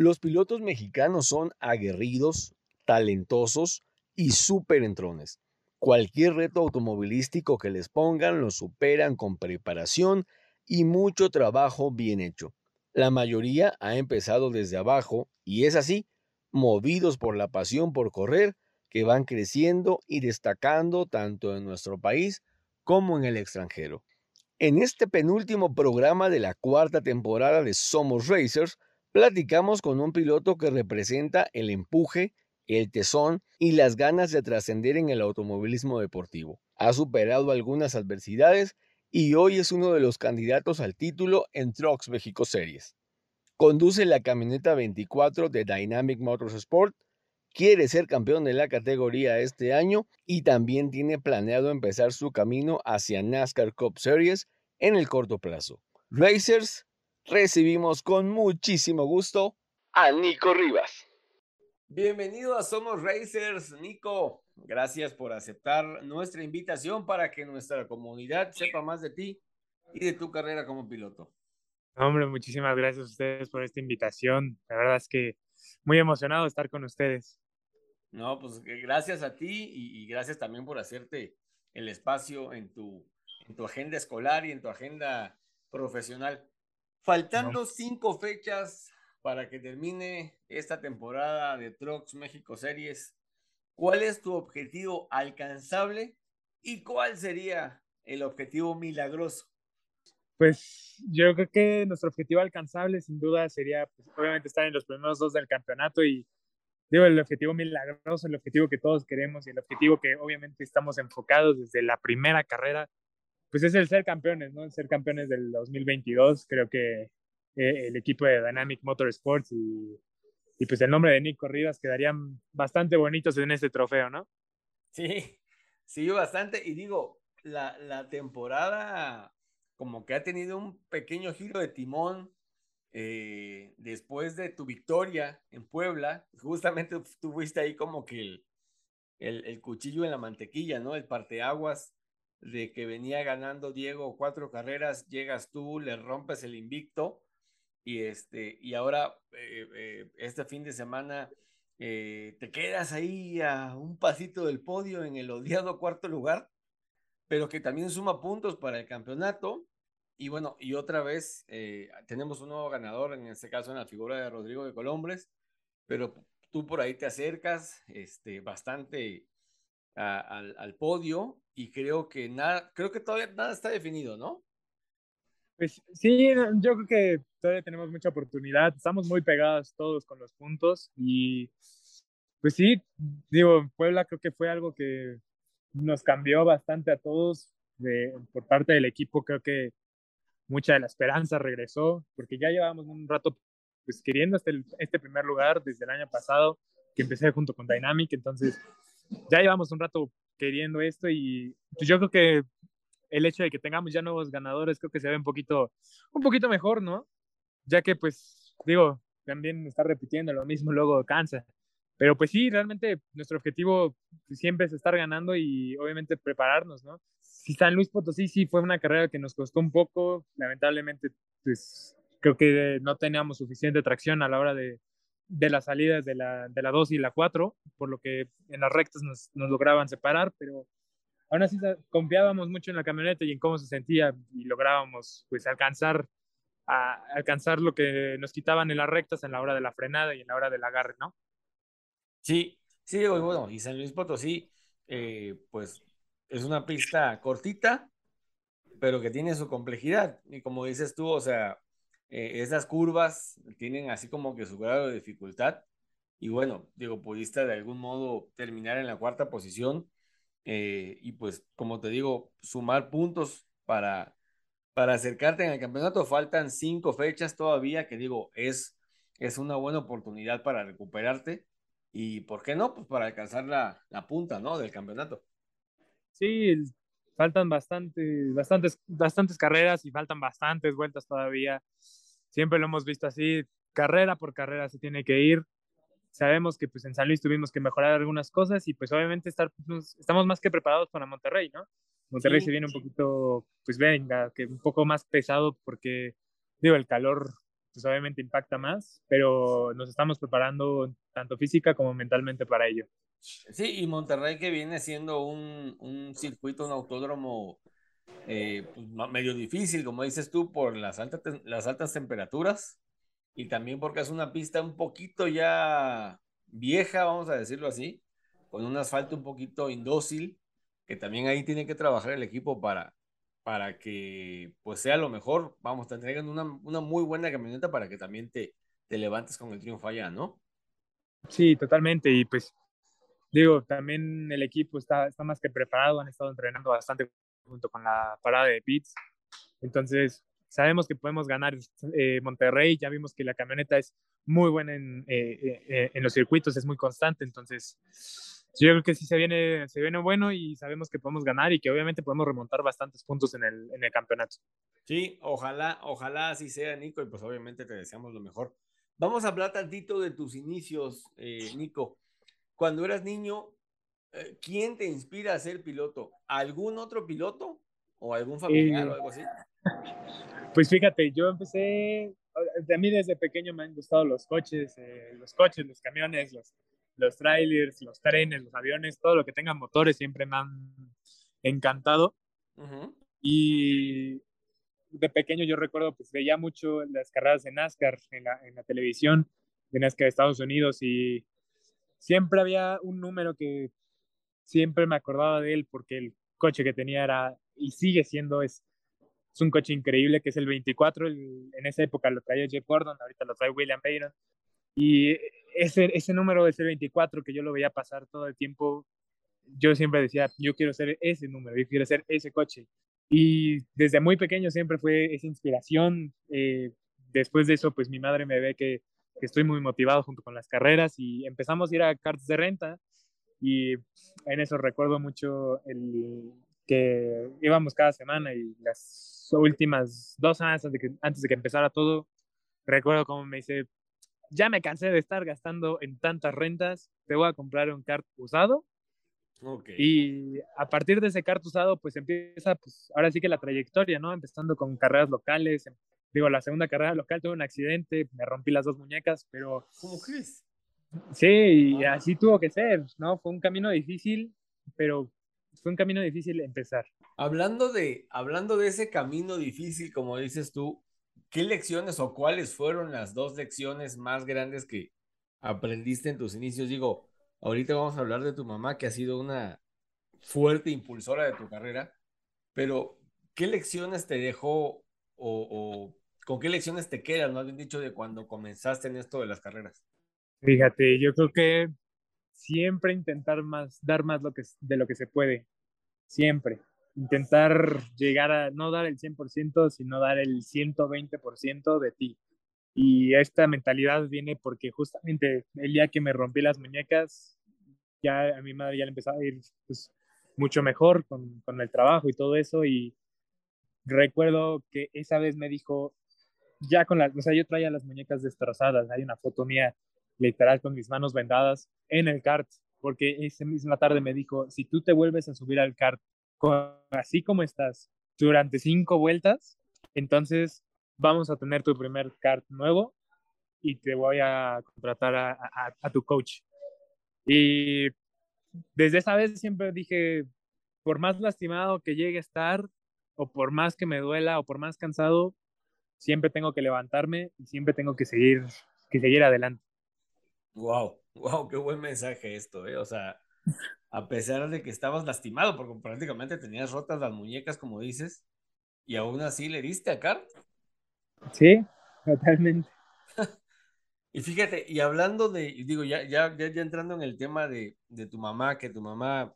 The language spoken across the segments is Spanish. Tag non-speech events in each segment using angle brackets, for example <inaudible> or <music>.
Los pilotos mexicanos son aguerridos, talentosos y súper entrones. Cualquier reto automovilístico que les pongan lo superan con preparación y mucho trabajo bien hecho. La mayoría ha empezado desde abajo y es así, movidos por la pasión por correr, que van creciendo y destacando tanto en nuestro país como en el extranjero. En este penúltimo programa de la cuarta temporada de Somos Racers, Platicamos con un piloto que representa el empuje, el tesón y las ganas de trascender en el automovilismo deportivo. Ha superado algunas adversidades y hoy es uno de los candidatos al título en Trucks México Series. Conduce la camioneta 24 de Dynamic Motorsport, quiere ser campeón de la categoría este año y también tiene planeado empezar su camino hacia NASCAR Cup Series en el corto plazo. Racers, recibimos con muchísimo gusto a Nico Rivas. Bienvenido a Somos Racers, Nico. Gracias por aceptar nuestra invitación para que nuestra comunidad sepa más de ti y de tu carrera como piloto. Hombre, muchísimas gracias a ustedes por esta invitación. La verdad es que muy emocionado de estar con ustedes. No, pues gracias a ti y, gracias también por hacerte el espacio en tu, en tu agenda escolar y en tu agenda profesional. Faltando cinco fechas para que termine esta temporada de Trucks México Series, ¿cuál es tu objetivo alcanzable y cuál sería el objetivo milagroso? Pues yo creo que nuestro objetivo alcanzable sin duda sería pues, obviamente estar en los primeros dos del campeonato y digo el objetivo milagroso, el objetivo que todos queremos y el objetivo que obviamente estamos enfocados desde la primera carrera pues es el ser campeones, ¿no? El ser campeones del 2022. Creo que eh, el equipo de Dynamic Motorsports y, pues el nombre de Nico Rivas quedarían bastante bonitos en este trofeo, ¿no? Sí, sí, bastante. Y digo, la, la temporada como que ha tenido un pequeño giro de timón eh, después de tu victoria en Puebla. Justamente tuviste ahí como que el, el, el cuchillo en la mantequilla, ¿no? El parteaguas de que venía ganando Diego cuatro carreras, llegas tú, le rompes el invicto y este y ahora eh, eh, este fin de semana eh, te quedas ahí a un pasito del podio en el odiado cuarto lugar, pero que también suma puntos para el campeonato. Y bueno, y otra vez tenemos un nuevo ganador, en este caso en la figura de Rodrigo de Colombres, pero tú por ahí te acercas este, bastante al, al, podio y creo que nada, creo que todavía nada está definido, ¿no? Pues sí, yo creo que todavía tenemos mucha oportunidad, estamos muy pegados todos con los puntos y pues sí, digo, Puebla creo que fue algo que nos cambió bastante a todos por parte del equipo, creo que mucha de la esperanza regresó, porque ya llevábamos un rato pues queriendo este, este primer lugar desde el año pasado, que empecé junto con Dynamic, entonces ya llevamos un rato queriendo esto y pues yo creo que el hecho de que tengamos ya nuevos ganadores creo que se ve un poquito, un poquito mejor, ¿no? Ya que pues digo, también está repitiendo lo mismo luego cansa. Pero pues sí, realmente nuestro objetivo siempre es estar ganando y obviamente prepararnos, ¿no? Si San Luis Potosí sí fue una carrera que nos costó un poco, lamentablemente pues creo que no teníamos suficiente tracción a la hora de, de las salidas de la, de la 2 y la 4, por lo que en las rectas nos, nos lograban separar, pero aún así confiábamos mucho en la camioneta y en cómo se sentía y lográbamos pues alcanzar a alcanzar lo que nos quitaban en las rectas en la hora de la frenada y en la hora del agarre, ¿no? Sí, sí, bueno, y San Luis Potosí, eh, pues es una pista cortita, pero que tiene su complejidad. Y como dices tú, o sea, eh, esas curvas tienen así como que su grado de dificultad. Y bueno, digo, pudiste de algún modo terminar en la cuarta posición. eh, y pues, como te digo, sumar puntos para, para acercarte en el campeonato. Faltan cinco fechas todavía, que digo, es, es una buena oportunidad para recuperarte y, ¿por qué no? Pues para alcanzar la, la punta, ¿no? Del campeonato. Sí, faltan bastante, bastantes, bastantes carreras y faltan bastantes vueltas todavía. Siempre lo hemos visto así, carrera por carrera se tiene que ir. Sabemos que pues en San Luis tuvimos que mejorar algunas cosas y pues obviamente estar, pues, estamos más que preparados para Monterrey, ¿no? Monterrey se viene un poquito, pues venga, que un poco más pesado porque, digo, el calor pues obviamente impacta más, pero nos estamos preparando tanto física como mentalmente para ello. Sí, y Monterrey que viene siendo un, un circuito, un autódromo eh, pues, medio difícil, como dices tú, por las altas, las altas temperaturas y también porque es una pista un poquito ya vieja, vamos a decirlo así, con un asfalto un poquito indócil, que también ahí tiene que trabajar el equipo para, para que pues sea lo mejor. Vamos, te entregan una, una muy buena camioneta para que también te, te levantes con el triunfo allá, ¿no? Sí, totalmente. Y pues digo, también el equipo está, está más que preparado, han estado entrenando bastante junto con la parada de pits. Entonces, sabemos que podemos ganar eh, Monterrey, ya vimos que la camioneta es muy buena en, eh, eh, en los circuitos, es muy constante, entonces yo creo que sí se viene, se viene bueno y sabemos que podemos ganar y que obviamente podemos remontar bastantes puntos en el, en el campeonato. Sí, ojalá, ojalá así sea, Nico, y pues obviamente te deseamos lo mejor. Vamos a hablar tantito de tus inicios, Nico. Cuando eras niño, ¿quién te inspira a ser piloto? ¿Algún otro piloto o algún familiar o algo así? Pues fíjate, yo empecé, a mí desde pequeño me han gustado los coches, eh, los coches, los camiones, los, los trailers, los trenes, los aviones, todo lo que tenga motores siempre me han encantado. Y de pequeño yo recuerdo, pues veía mucho las carreras de NASCAR en la, en la televisión, de NASCAR de Estados Unidos, y siempre había un número que siempre me acordaba de él porque el coche que tenía era, y sigue siendo, es un coche increíble que es el 24. en esa época lo traía Jeff Gordon, ahorita lo trae William Payton. Y ese, ese número de ser 24 que yo lo veía pasar todo el tiempo, yo siempre decía, yo quiero ser ese número, yo quiero ser ese coche. Y desde muy pequeño siempre fue esa inspiración. Eh, después de eso, pues mi madre me ve que, que, estoy muy motivado junto con las carreras y empezamos a ir a cartas de renta. Y en eso recuerdo mucho el, que íbamos cada semana y las últimas dos semanas antes de que, antes de que empezara todo, recuerdo como me dice, ya me cansé de estar gastando en tantas rentas, te voy a comprar un kart usado. Okay. Y a partir de ese kart usado, pues empieza, pues ahora sí que la trayectoria, ¿no? Empezando con carreras locales. Digo, la segunda carrera local tuve un accidente, me rompí las dos muñecas, pero... ¿Cómo crees? Sí, y así tuvo que ser, ¿no? Fue un camino difícil, pero fue un camino difícil empezar. Hablando de, hablando de ese camino difícil, como dices tú, ¿qué lecciones o cuáles fueron las dos lecciones más grandes que aprendiste en tus inicios? Digo, ahorita vamos a hablar de tu mamá, que ha sido una fuerte impulsora de tu carrera, pero ¿qué lecciones te dejó o, con qué lecciones te quedan, no bien dicho, de cuando comenzaste en esto de las carreras? Fíjate, yo creo que siempre intentar más, dar más lo que, de lo que se puede, siempre. Intentar llegar a no dar el 100%, sino dar el 120% de ti. Y esta mentalidad viene porque justamente el día que me rompí las muñecas, ya a mi madre ya le empezaba a ir pues, mucho mejor con, con el trabajo y todo eso. Y recuerdo que esa vez me dijo, ya con las, o sea, yo traía las muñecas destrozadas, hay una foto mía literal con mis manos vendadas en el kart, porque esa misma tarde me dijo, si tú te vuelves a subir al kart así como estás durante cinco vueltas, entonces vamos a tener tu primer kart nuevo y te voy a contratar a, a tu coach. Y desde esa vez siempre dije, por más lastimado que llegue a estar, o por más que me duela, o por más cansado, siempre tengo que levantarme y siempre tengo que seguir, que seguir adelante. Wow, wow, <laughs> qué buen mensaje esto, ¿eh? O sea, a pesar de que estabas lastimado, porque prácticamente tenías rotas las muñecas, como dices, y aún así le diste a Cart. Sí, totalmente. <laughs> y fíjate, y hablando de, digo, ya, ya, ya, entrando en el tema de, de, tu mamá, que tu mamá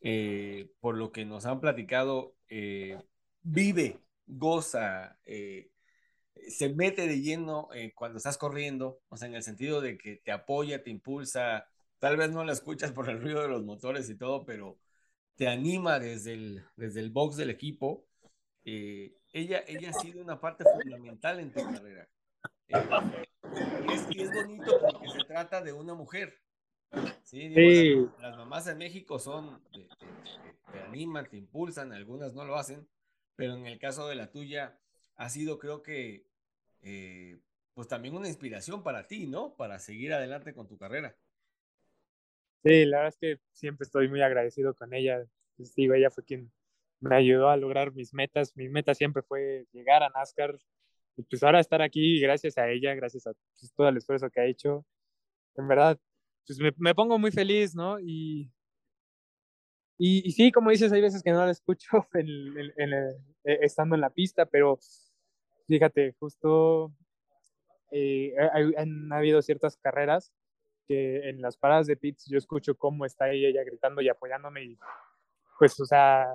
eh, por lo que nos han platicado, eh, vive, goza, se mete de lleno cuando estás corriendo, o sea, en el sentido de que te apoya, te impulsa, tal vez no la escuchas por el ruido de los motores y todo, pero te anima desde el, desde el box del equipo. ella, ella ha sido una parte fundamental en tu carrera. y es bonito porque se trata de una mujer, Sí, Las, mamás en México son, te, animan, te impulsan, algunas no lo hacen, pero en el caso de la tuya ha sido creo que eh, pues también una inspiración para ti, ¿no? Para seguir adelante con tu carrera. Sí, la verdad es que siempre estoy muy agradecido con ella. Pues, digo, ella fue quien me ayudó a lograr mis metas. Mi meta siempre fue llegar a NASCAR. Y pues ahora estar aquí, gracias a ella, gracias a pues, todo el esfuerzo que ha hecho. En verdad, pues me, me pongo muy feliz, ¿no? Y, y, sí, como dices, hay veces que no la escucho <laughs> en, en, eh, estando en la pista, pero fíjate, justo eh, han habido ciertas carreras que en las paradas de pits yo escucho cómo está ella gritando y apoyándome y pues, o sea,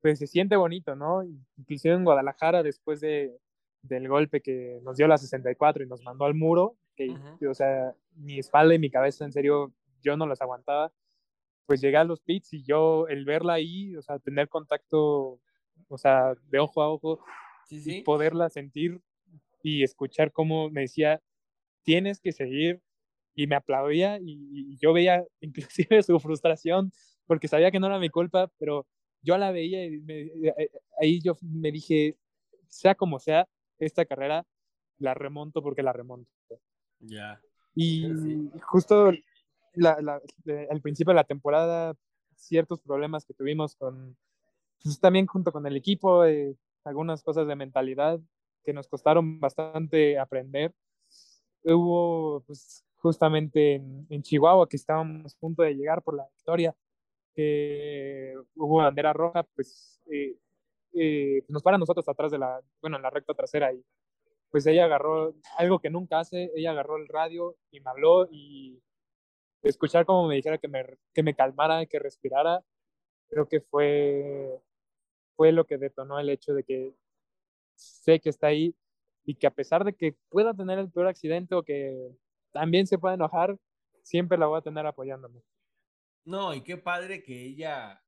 pues se siente bonito, ¿no? Inclusive en Guadalajara, después de, del golpe que nos dio la 64 y nos mandó al muro, que, o sea, mi espalda y mi cabeza, en serio, yo no las aguantaba. Pues llegué a los pits y yo, el verla ahí, o sea, tener contacto, o sea, de ojo a ojo, Y poderla sentir y escuchar cómo me decía, tienes que seguir, y me aplaudía y, yo veía <laughs> inclusive su frustración porque sabía que no era mi culpa, pero yo la veía y eh, eh, ahí yo me dije, sea como sea, esta carrera la remonto porque la remonto. Ya. Y justo al principio de la temporada, ciertos problemas que tuvimos con, pues también junto con el equipo, eh, algunas cosas de mentalidad que nos costaron bastante aprender. Hubo pues, justamente en, Chihuahua, que estábamos a punto de llegar por la victoria, que hubo bandera roja, pues eh, eh, nos para nosotros atrás de la, bueno, en la recta trasera y pues ella agarró algo que nunca hace, ella agarró el radio y me habló y escuchar como me dijera que me, que me calmara, que respirara, creo que fue, fue lo que detonó el hecho de que sé que está ahí y que a pesar de que pueda tener el peor accidente o que también se pueda enojar, siempre la voy a tener apoyándome. No, y qué padre que ella,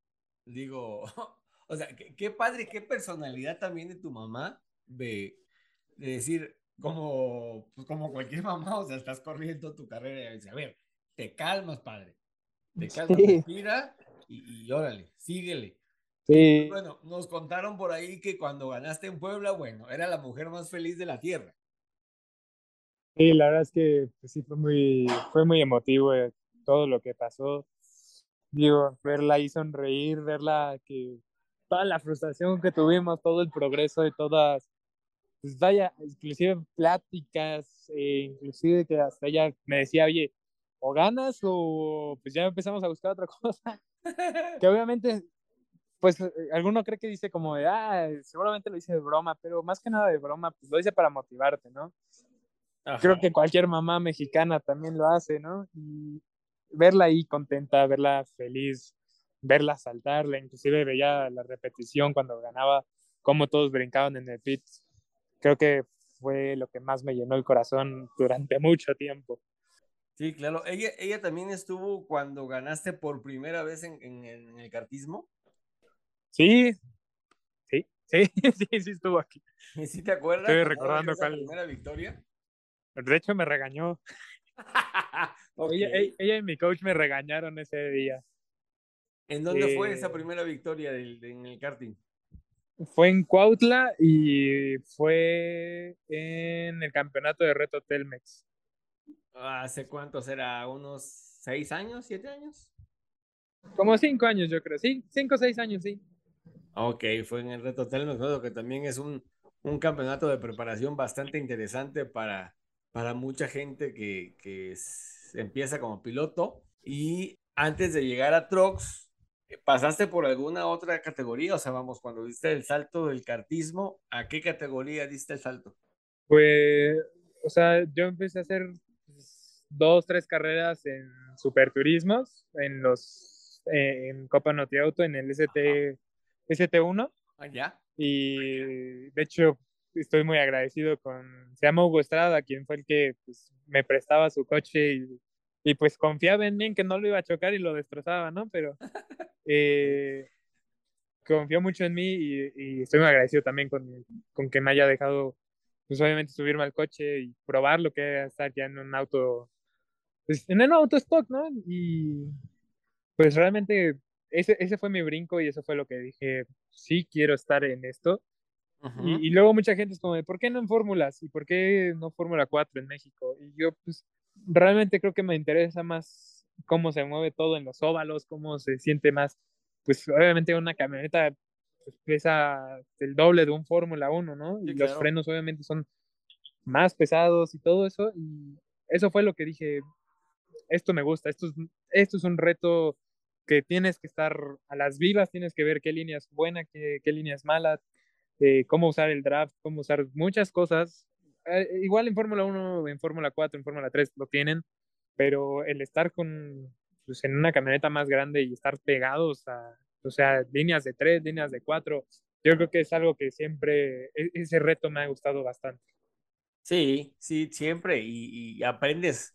digo, <laughs> o sea, qué, qué padre, qué personalidad también de tu mamá de de decir, como, pues como cualquier <laughs> mamá, o sea, estás corriendo tu carrera y dices, a ver, te calmas, padre. Te calmas, respira y, órale, síguele. Sí. Bueno, nos contaron por ahí que cuando ganaste en Puebla, bueno, era la mujer más feliz de la tierra. Sí, la verdad es que pues, sí fue muy, fue muy emotivo eh, todo lo que pasó. Digo, verla ahí sonreír, verla que toda la frustración que tuvimos, todo el progreso de todas pues vaya, inclusive pláticas, eh, inclusive que hasta ella me decía, oye, o ganas o pues ya empezamos a buscar otra cosa. <laughs> que obviamente, pues eh, alguno cree que dice como de, ah, seguramente lo dice de broma, pero más que nada de broma, pues lo dice para motivarte, ¿no? Creo que cualquier mamá mexicana también lo hace, ¿no? Y verla ahí contenta, verla feliz, verla saltarla, inclusive veía la repetición cuando ganaba, cómo todos brincaban en el pit creo que fue lo que más me llenó el corazón durante mucho tiempo. Sí, claro. Ella, ella también estuvo cuando ganaste por primera vez en, en, el cartismo. Sí, sí, sí, <laughs> sí, sí estuvo aquí. ¿Y sí te acuerdas? Estoy recordando cuál. La primera victoria. De hecho, me regañó. <laughs> ella, ella, y mi coach me regañaron ese día. ¿En dónde fue esa eh, primera victoria del, en el karting? Fue en Cuautla y fue en el campeonato de reto Telmex. ¿Hace cuánto será? ¿Unos seis años, siete años? Como cinco años, yo creo. Sí, cinco o seis años, sí. Ok, fue en el reto Telmex, que también es un, un campeonato de preparación bastante interesante para, para mucha gente que, que empieza como piloto. Y antes de llegar a Trox, ¿Pasaste por alguna otra categoría? O sea, vamos, cuando diste el salto del cartismo, ¿a qué categoría diste el salto? Pues, o sea, yo empecé a hacer dos, tres carreras en superturismos, en los eh, en Copa Noti Auto en el ST, ST1. Allá. Ah, y de hecho, estoy muy agradecido con, se llama Hugo Estrada, quien fue el que pues, me prestaba su coche y, y, pues confiaba en mí en que no lo iba a chocar y lo destrozaba, ¿no? Pero <laughs> eh, confió mucho en mí y, y, estoy muy agradecido también con, con que me haya dejado, pues obviamente subirme al coche y probar lo que es estar ya en un auto, pues, en un auto stock, ¿no? Y pues realmente ese, ese fue mi brinco y eso fue lo que dije, sí quiero estar en esto. y, y, luego mucha gente es como, ¿por qué no en fórmulas? ¿Y por qué no Fórmula 4 en México? Y yo, pues, realmente creo que me interesa más cómo se mueve todo en los óvalos, cómo se siente más, pues, obviamente una camioneta pues, pesa el doble de un Fórmula 1, ¿no? Sí, y claro. los frenos obviamente son más pesados y todo eso. Y eso fue lo que dije, esto me gusta, esto es, esto es un reto que tienes que estar a las vivas, tienes que ver qué línea es buena, qué, qué línea es mala, eh, cómo usar el draft, cómo usar muchas cosas. Eh, igual en Fórmula 1, en Fórmula 4, en Fórmula 3 lo tienen, pero el estar con, pues, en una camioneta más grande y estar pegados a, o sea, líneas de 3, líneas de 4, yo creo que es algo que siempre, e, ese reto me ha gustado bastante. Sí, sí, siempre, y, y aprendes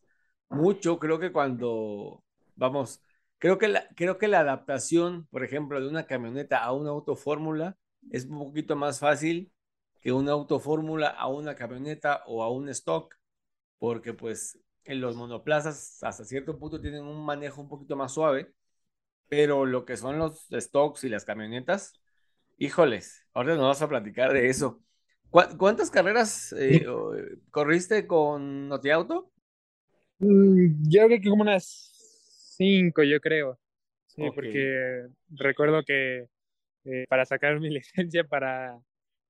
mucho, creo que cuando, vamos, Creo que, la, creo que la adaptación, por ejemplo, de una camioneta a una autofórmula es un poquito más fácil que una autofórmula a una camioneta o a un stock, porque pues en los monoplazas hasta cierto punto tienen un manejo un poquito más suave, pero lo que son los stocks y las camionetas, híjoles, ahora nos vas a platicar de eso. ¿Cuántas carreras eh, corriste con Notiauto? Mm, yo creo que como unas cinco, yo creo. Sí, okay. porque recuerdo que eh, para sacar mi <laughs> licencia para,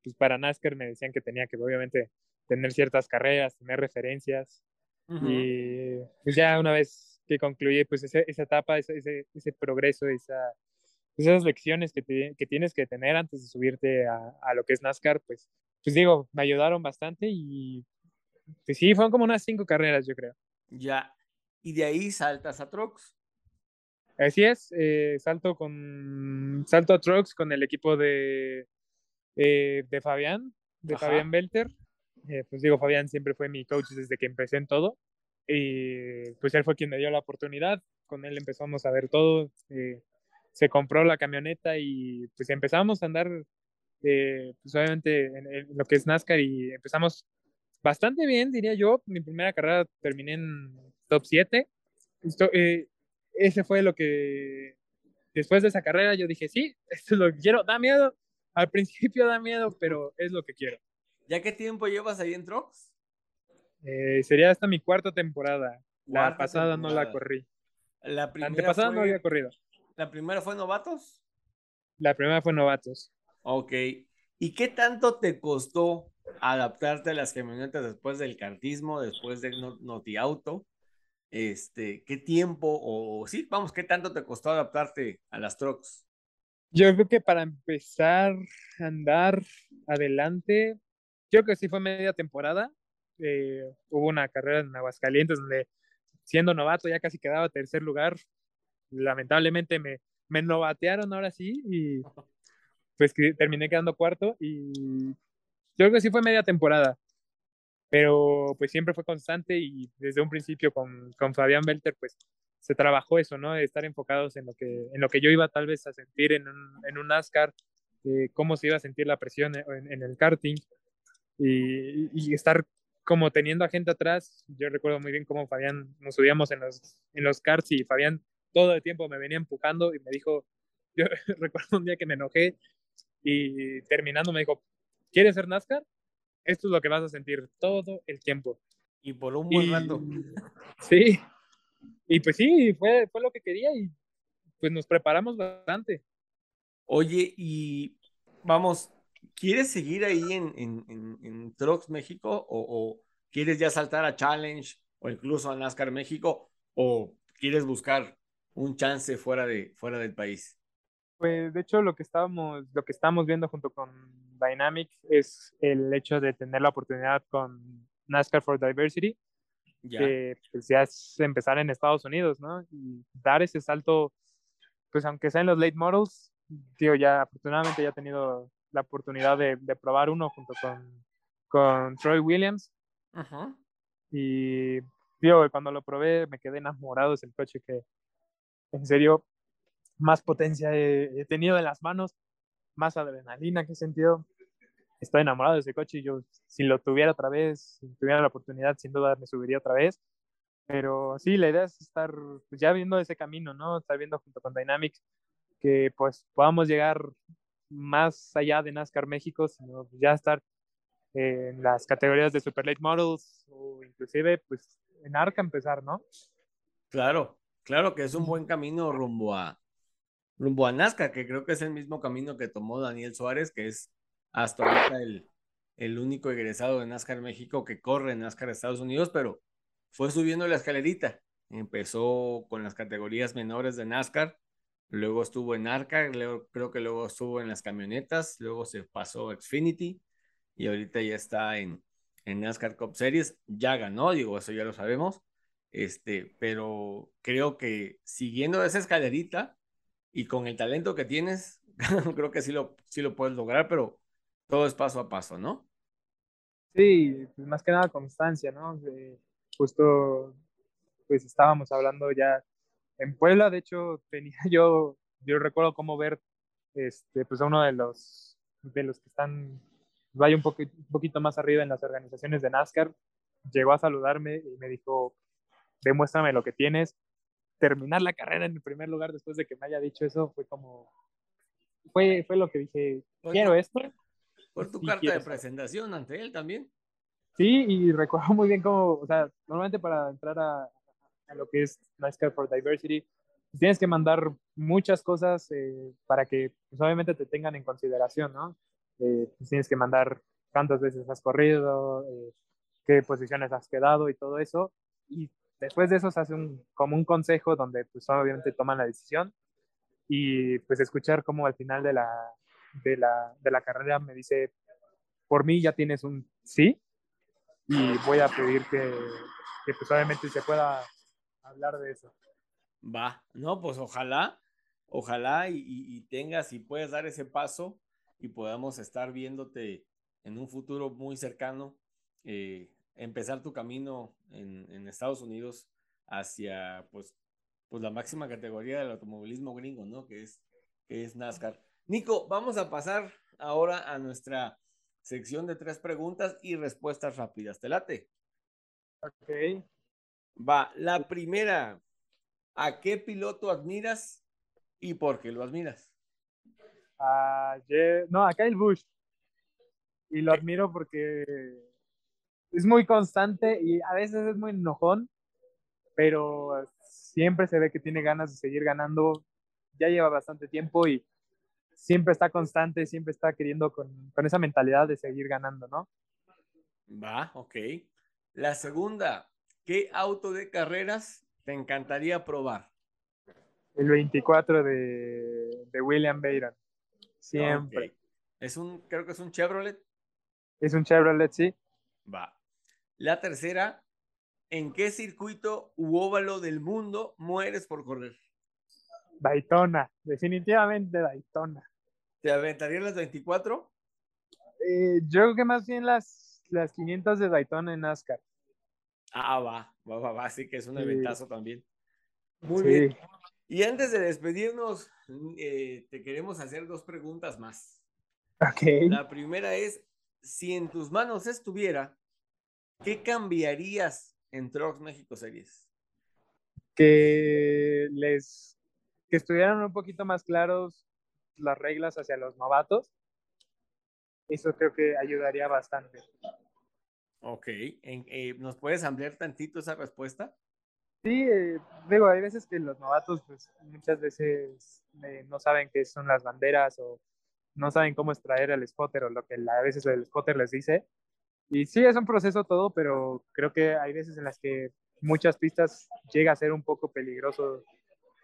pues para NASCAR me decían que tenía que obviamente tener ciertas carreras, tener referencias. Uh -huh. Y pues ya una vez que concluí pues ese, esa etapa, ese, ese, ese progreso, esa, esas lecciones que, te, que, tienes que tener antes de subirte a, a, lo que es NASCAR, pues, pues digo, me ayudaron bastante y pues sí, fueron como unas cinco carreras, yo creo. Ya, y de ahí saltas a Trucks. Así es, eh, salto con salto a Trucks con el equipo de, eh, de Fabián, de Ajá. Fabián Belter. Eh, pues digo, Fabián siempre fue mi coach desde que empecé en todo. Y pues él fue quien me dio la oportunidad. Con él empezamos a ver todo. Eh, se compró la camioneta y pues empezamos a andar, eh, pues obviamente en, en, lo que es NASCAR y empezamos bastante bien, diría yo. Mi primera carrera terminé en top 7. Esto, ese fue lo que después de esa carrera yo dije, sí, <laughs> esto es lo que quiero, da miedo, al principio da miedo, pero es lo que quiero. ¿Ya qué tiempo llevas ahí en Trox? Eh, sería hasta mi cuarta temporada. La pasada temporada. no la corrí. La primera antepasada fue... no había corrido. ¿La primera fue Novatos? La primera fue Novatos. Ok. ¿Y qué tanto te costó adaptarte a las camionetas después del cartismo, después del Notiauto? Este, qué tiempo o sí, vamos, qué tanto te costó adaptarte a las trucks? Yo creo que para empezar a andar adelante, yo creo que sí fue media temporada. Eh, hubo una carrera en Aguascalientes donde siendo novato ya casi quedaba tercer lugar. Lamentablemente me, me novatearon ahora sí y <laughs> pues que terminé quedando cuarto y yo creo que sí fue media temporada pero pues siempre fue constante y desde un principio con, con Fabián Belter pues se trabajó eso, ¿no? De estar enfocados en lo que, en lo que yo iba tal vez a sentir en un, en un NASCAR, eh, cómo se iba a sentir la presión en, en el karting y, y, estar como teniendo a gente atrás. Yo recuerdo muy bien cómo Fabián nos subíamos en los, en los karts y Fabián todo el tiempo me venía empujando y me dijo, yo <laughs> recuerdo un día que me enojé y terminando me dijo, ¿quieres ser NASCAR? Esto es lo que vas a sentir todo el tiempo. Y por un buen y, rato. <laughs> Sí, y pues sí, fue, fue lo que quería y pues nos preparamos bastante. Oye, y vamos, ¿quieres seguir ahí en, en, en, en Trucks México o, o, quieres ya saltar a Challenge o incluso a NASCAR México o quieres buscar un chance fuera, de, fuera del país? Pues de hecho lo que estábamos, lo que estamos viendo junto con Dynamics es el hecho de tener la oportunidad con NASCAR for Diversity, ya. que pues ya es empezar en Estados Unidos, ¿no? Y dar ese salto pues aunque sea en los late models, tío, ya afortunadamente ya he tenido la oportunidad de, de probar uno junto con, con Troy Williams. Ajá. Y, tío, cuando lo probé me quedé enamorado. Es el coche que, en serio, más potencia he, tenido en las manos, más adrenalina que he sentido. Estoy enamorado de ese coche y yo, si lo tuviera otra vez, si tuviera la oportunidad, sin duda me subiría otra vez. Pero sí, la idea es estar pues, ya viendo ese camino, ¿no? Estar viendo junto con Dynamics que pues podamos llegar más allá de NASCAR México, sino ya estar en las categorías de Super Late Models o inclusive pues en ARCA empezar, ¿no? Claro, claro que es un buen camino rumbo a rumbo a NASCAR, que creo que es el mismo camino que tomó Daniel Suárez, que es hasta ahorita el, el único egresado de NASCAR México que corre en NASCAR Estados Unidos, pero fue subiendo la escalerita. Empezó con las categorías menores de NASCAR, luego estuvo en ARCA, creo que luego estuvo en las camionetas, luego se pasó a Xfinity y ahorita ya está en, en NASCAR Cup Series. Ya ganó, digo, eso ya lo sabemos. Este, pero creo que siguiendo esa escalerita y con el talento que tienes, <laughs> creo que sí lo, sí lo puedes lograr, pero todo es paso a paso, ¿no? Sí, pues más que nada constancia, ¿no? justo, pues estábamos hablando ya en Puebla, de hecho, tenía <laughs> yo, yo recuerdo cómo ver, este, pues a uno de los, de los que están, vaya un, poquito, un poquito más arriba en las organizaciones de NASCAR, llegó a saludarme y me dijo, demuéstrame lo que tienes. Terminar la carrera en el primer lugar después de que me haya dicho eso fue como, fue, fue lo que dije, quiero esto. Por tu carta de presentación ante él también. Sí, y recuerdo muy bien cómo, o sea, normalmente para entrar a, a lo que es NASCAR for Diversity, tienes que mandar muchas cosas eh, para que pues, obviamente te tengan en consideración, ¿no? Eh, pues tienes que mandar cuántas veces has corrido, eh, qué posiciones has quedado y todo eso. Y después de eso se hace un, como un consejo donde pues obviamente toman la decisión y pues escuchar cómo al final de la, de la, de la carrera me dice, por mí ya tienes un sí y voy a pedir que, que pues obviamente se pueda hablar de eso. Va, no, pues ojalá, ojalá y, y, tengas y puedas dar ese paso y podamos estar viéndote en un futuro muy cercano, eh, empezar tu camino en, en, Estados Unidos hacia pues, pues la máxima categoría del automovilismo gringo, ¿no? Que es, que es NASCAR. Nico, vamos a pasar ahora a nuestra sección de tres preguntas y respuestas rápidas. ¿Te late? Ok. Va, la primera, ¿a qué piloto admiras y por qué lo admiras? No, a Kyle Busch. Y lo admiro porque es muy constante y a veces es muy enojón, pero siempre se ve que tiene ganas de seguir ganando. Ya lleva bastante tiempo y siempre está constante, siempre está queriendo con, con esa mentalidad de seguir ganando, ¿no? Va, ok. La segunda, ¿qué auto de carreras te encantaría probar? El 24 de, de William Byron. Siempre. Okay. Es un, creo que es un Chevrolet. Es un Chevrolet, sí. Va. La tercera, ¿en qué circuito u óvalo del mundo mueres por correr? Daytona, definitivamente Daytona. ¿Te aventarías las 24? Eh, yo creo que más bien las, las 500 de Daytona en NASCAR. Ah, va, va, va, va, sí que es un sí. eventazo también. Muy sí. bien. Y antes de despedirnos, eh, te queremos hacer dos preguntas más. Ok. La primera es, si en tus manos estuviera, ¿qué cambiarías en Trucks México Series? Que les que estuvieran un poquito más claros las reglas hacia los novatos. Eso creo que ayudaría bastante. Ok, en, eh, ¿nos puedes ampliar tantito esa respuesta? Sí, eh, digo, hay veces que los novatos, pues muchas veces eh, no saben qué son las banderas o no saben cómo extraer el spotter o lo que a veces el spotter les dice. Y sí, es un proceso todo, pero creo que hay veces en las que muchas pistas llega a ser un poco peligroso,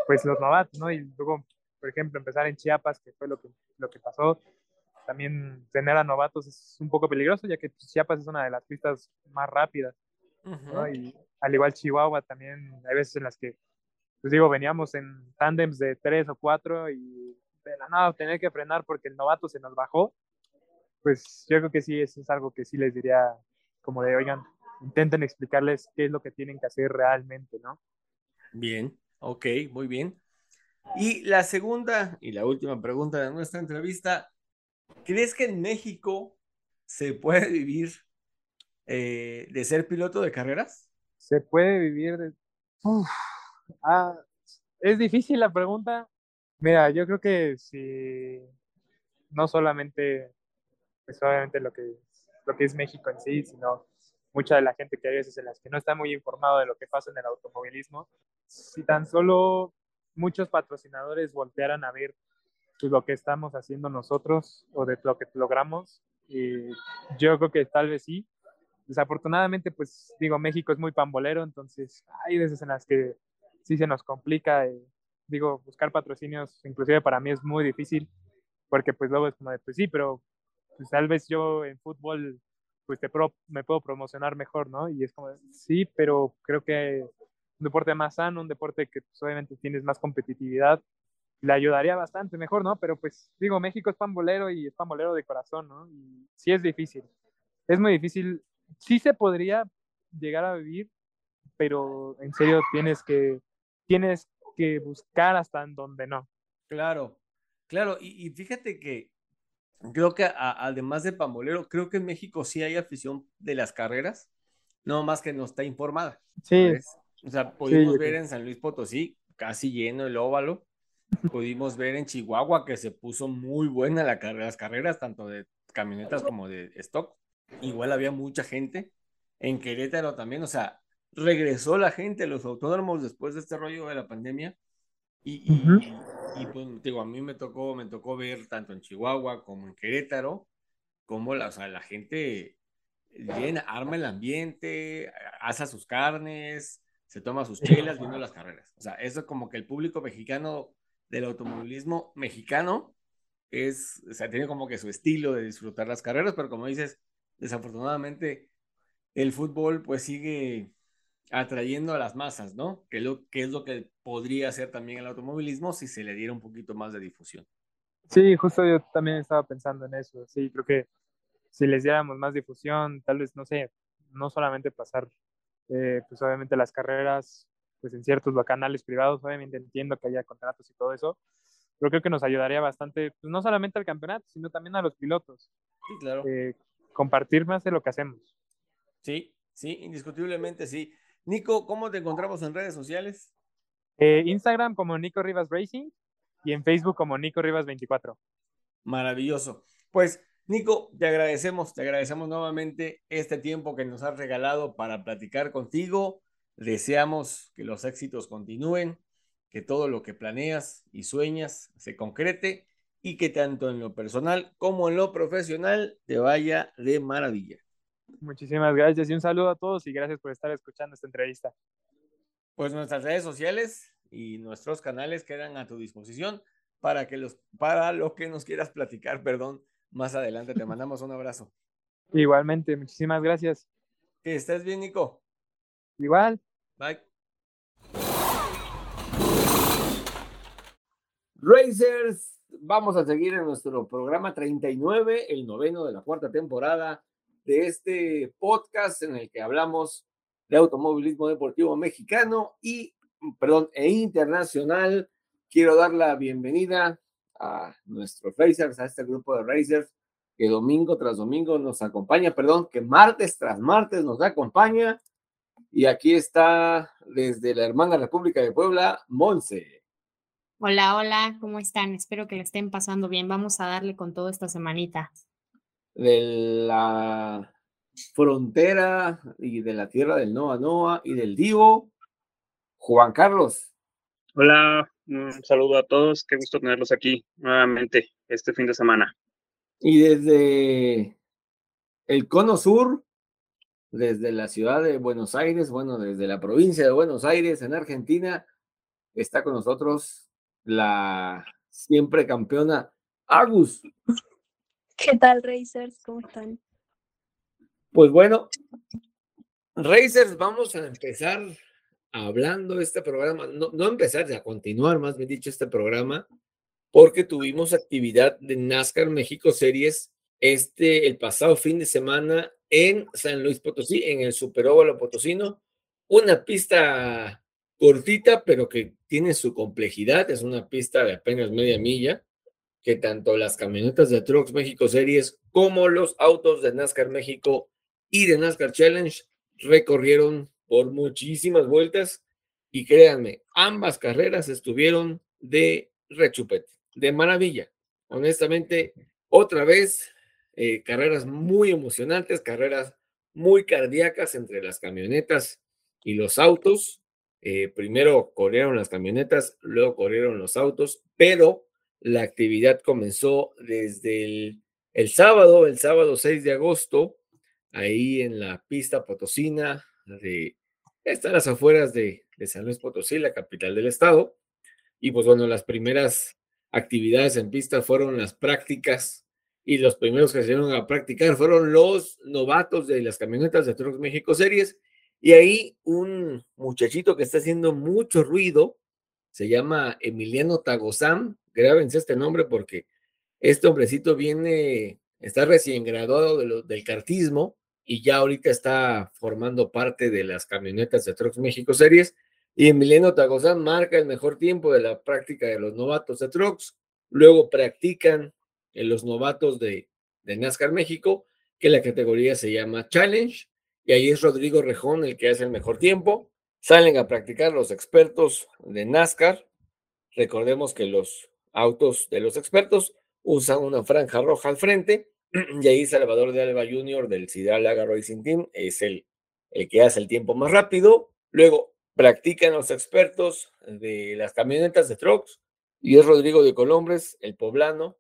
pues los novatos, ¿no? Y luego, por ejemplo, empezar en Chiapas, que fue lo que, lo que pasó, también tener a novatos es un poco peligroso, ya que Chiapas es una de las pistas más rápidas. Uh -huh. ¿no? Y al igual Chihuahua también hay veces en las que pues digo, veníamos en tándems de tres o cuatro y de la nada tener que frenar porque el novato se nos bajó, pues yo creo que sí, eso es algo que sí les diría como de, oigan, intenten explicarles qué es lo que tienen que hacer realmente, ¿no? Bien, ok, muy bien. Y la segunda y la última pregunta de nuestra entrevista, ¿crees que en México se puede vivir eh, de ser piloto de carreras? Se puede vivir de... Ah, es difícil la pregunta. Mira, yo creo que si no solamente, pues obviamente lo que, lo que es México en sí, sino mucha de la gente que hay veces en las que no está muy informado de lo que pasa en el automovilismo, si tan solo muchos patrocinadores voltearan a ver pues, lo que estamos haciendo nosotros o de lo que logramos, y yo creo que tal vez sí. Desafortunadamente, pues digo, México es muy pambolero, entonces hay veces en las que sí se nos complica, eh, digo, buscar patrocinios, inclusive para mí es muy difícil, porque pues luego es como de, pues sí, pero pues, tal vez yo en fútbol pues te me puedo promocionar mejor, ¿no? Y es como, sí, pero creo que un deporte más sano, un deporte que pues, obviamente tienes más competitividad, le ayudaría bastante mejor, ¿no? Pero pues digo, México es pambolero y es pambolero de corazón, ¿no? Y sí es difícil, es muy difícil, sí se podría llegar a vivir, pero en serio tienes que, tienes que buscar hasta en donde no. Claro, claro, y, fíjate que creo que además de pambolero, creo que en México sí hay afición de las carreras, no más que no está informada. Sí. O sea, pudimos ver en San Luis Potosí casi lleno el óvalo. Pudimos ver en Chihuahua que se puso muy buena la las carreras, tanto de camionetas como de stock. Igual había mucha gente. En Querétaro también, o sea, regresó la gente a los autódromos después de este rollo de la pandemia. Y, y, pues, digo, a mí me tocó, me tocó ver tanto en Chihuahua como en Querétaro, como la, o sea, la gente llena, arma el ambiente, asa sus carnes, se toma sus chelas viendo las carreras. O sea, eso es como que el público mexicano del automovilismo mexicano es, o sea, tiene como que su estilo de disfrutar las carreras, pero como dices, desafortunadamente el fútbol pues sigue atrayendo a las masas, ¿no? Que, lo, que es lo que podría hacer también el automovilismo si se le diera un poquito más de difusión. Sí, justo yo también estaba pensando en eso. Sí, creo que si les diéramos más difusión, tal vez, no sé, no solamente pasar eh, pues obviamente las carreras pues en ciertos canales privados, obviamente entiendo que haya contratos y todo eso, pero creo que nos ayudaría bastante, pues no solamente al campeonato, sino también a los pilotos. Sí, claro. Eh, compartir más de lo que hacemos. Sí, sí, indiscutiblemente sí. Nico, ¿cómo te encontramos en redes sociales? Eh, Instagram como Nico Rivas Racing y en Facebook como Nico Rivas 24. Maravilloso. Pues Nico, te agradecemos, te agradecemos nuevamente este tiempo que nos has regalado para platicar contigo. Deseamos que los éxitos continúen, que todo lo que planeas y sueñas se concrete y que tanto en lo personal como en lo profesional te vaya de maravilla. Muchísimas gracias y un saludo a todos y gracias por estar escuchando esta entrevista. Pues nuestras redes sociales y nuestros canales quedan a tu disposición para que los para lo que nos quieras platicar, perdón, más adelante. Te mandamos un abrazo. <laughs> Igualmente, muchísimas gracias. Que estés bien, Nico. Igual. Bye. Racers, vamos a seguir en nuestro programa 39, el noveno de la cuarta temporada de este podcast en el que hablamos de automovilismo deportivo mexicano y, perdón, e internacional. Quiero dar la bienvenida a nuestros racers, a este grupo de racers que domingo tras domingo nos acompaña, perdón, que martes tras martes nos acompaña. Y aquí está desde la hermana República de Puebla, Monse. Hola, hola, ¿cómo están? Espero que le estén pasando bien. Vamos a darle con todo esta semanita. De la frontera y de la tierra del Noa Noa y del Divo, Juan Carlos. Hola, un saludo a todos, qué gusto tenerlos aquí nuevamente este fin de semana. Y desde el Cono Sur, desde la ciudad de Buenos Aires, bueno, desde la provincia de Buenos Aires, en Argentina, está con nosotros la siempre campeona Agus. ¿Qué tal, Racers? ¿Cómo están? Pues bueno, Racers, vamos a empezar hablando de este programa, no, no empezar, a continuar más bien dicho este programa, porque tuvimos actividad de NASCAR México Series este, el pasado fin de semana en San Luis Potosí, en el Superóvalo Potosino, una pista cortita, pero que tiene su complejidad, es una pista de apenas media milla, que tanto las camionetas de Trucks México Series como los autos de NASCAR México y de NASCAR Challenge recorrieron por muchísimas vueltas y créanme, ambas carreras estuvieron de rechupete, de maravilla. Honestamente, otra vez, eh, carreras muy emocionantes, carreras muy cardíacas entre las camionetas y los autos. Eh, primero corrieron las camionetas, luego corrieron los autos, pero la actividad comenzó desde el, sábado, el sábado 6 de agosto, ahí en la pista potosina de está las afueras de, San Luis Potosí, la capital del estado. Y pues bueno, las primeras actividades en pista fueron las prácticas y los primeros que se dieron a practicar fueron los novatos de las camionetas de Trucks México Series y ahí un muchachito que está haciendo mucho ruido, se llama Emiliano Tagozam, grábense este nombre porque este hombrecito viene, está recién graduado de del cartismo y ya ahorita está formando parte de las camionetas de Trucks México Series. Y Emiliano Tagozam marca el mejor tiempo de la práctica de los novatos de Trucks. Luego practican en los novatos de, de NASCAR México, que la categoría se llama Challenge y ahí es Rodrigo Rejón el que hace el mejor tiempo. Salen a practicar los expertos de NASCAR. Recordemos que los autos de los expertos usan una franja roja al frente <clears throat> y ahí Salvador de Alba Jr. del Cidalaga Racing Team es el, el que hace el tiempo más rápido. Luego practican los expertos de las camionetas de trucks y es Rodrigo de Colombres, el poblano,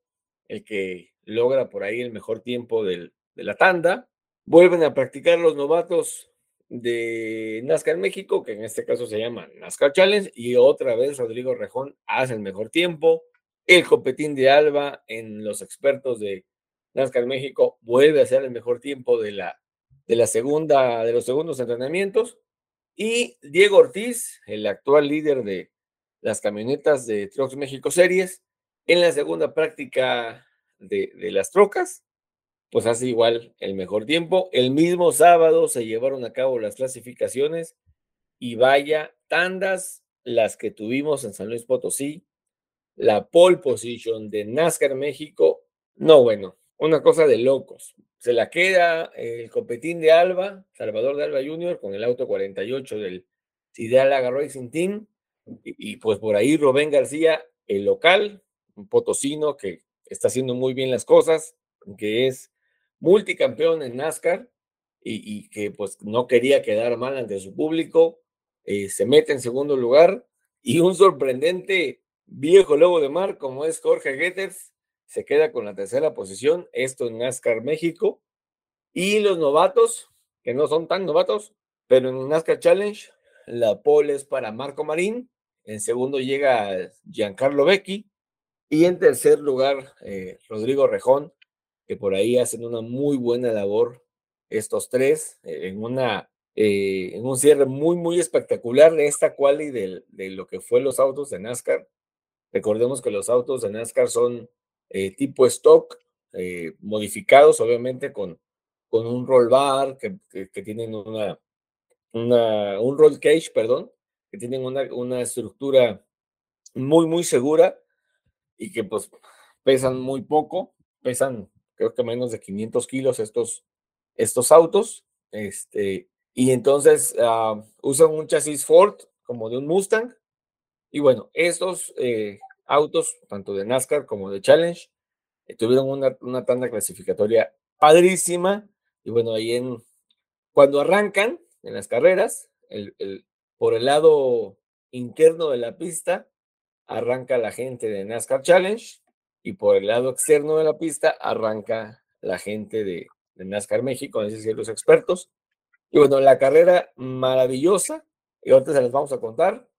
el que logra por ahí el mejor tiempo de la tanda. Vuelven a practicar los novatos de NASCAR México, que en este caso se llama NASCAR Challenge, y otra vez Rodrigo Rejón hace el mejor tiempo. El copetín de Alba en los expertos de NASCAR México vuelve a hacer el mejor tiempo de la, de la segunda, de los segundos entrenamientos. Y Diego Ortiz, el actual líder de las camionetas de Trucks México Series, en la segunda práctica de, de las trocas, pues hace igual el mejor tiempo. El mismo sábado se llevaron a cabo las clasificaciones y vaya tandas las que tuvimos en San Luis Potosí. La pole position de NASCAR México, no bueno, una cosa de locos. Se la queda el copetín de Alba, Salvador de Alba Jr., con el auto 48 del Cidalaga Racing Team. Y, y pues por ahí Rubén García, el local, un potosino que está haciendo muy bien las cosas, que es multicampeón en NASCAR y, que pues no quería quedar mal ante su público, eh, se mete en segundo lugar y un sorprendente viejo lobo de mar como es Jorge Getters se queda con la tercera posición, esto en NASCAR México, y los novatos, que no son tan novatos, pero en NASCAR Challenge, la pole es para Marco Marín, en segundo llega Giancarlo Becchi, y en tercer lugar, eh, Rodrigo Rejón, que por ahí hacen una muy buena labor estos tres eh, en una eh, en un cierre muy muy espectacular de esta quali de, de, lo que fue los autos de NASCAR. Recordemos que los autos de NASCAR son eh, tipo stock, modificados obviamente con, con un roll bar que, que, tienen una, un roll cage, perdón, que tienen una, una estructura muy muy segura y que pues pesan muy poco, pesan creo que menos de 500 kilos estos, estos autos. Este, y entonces uh, usan un chasis Ford como de un Mustang. Y bueno, estos eh, autos, tanto de NASCAR como de Challenge, eh, tuvieron una, una, tanda clasificatoria padrísima. Y bueno, ahí en cuando arrancan en las carreras, el, el, por el lado interno de la pista, arranca la gente de NASCAR Challenge y por el lado externo de la pista arranca la gente de, NASCAR México, es decir, los expertos. Y bueno, la carrera maravillosa, y ahorita se les vamos a contar,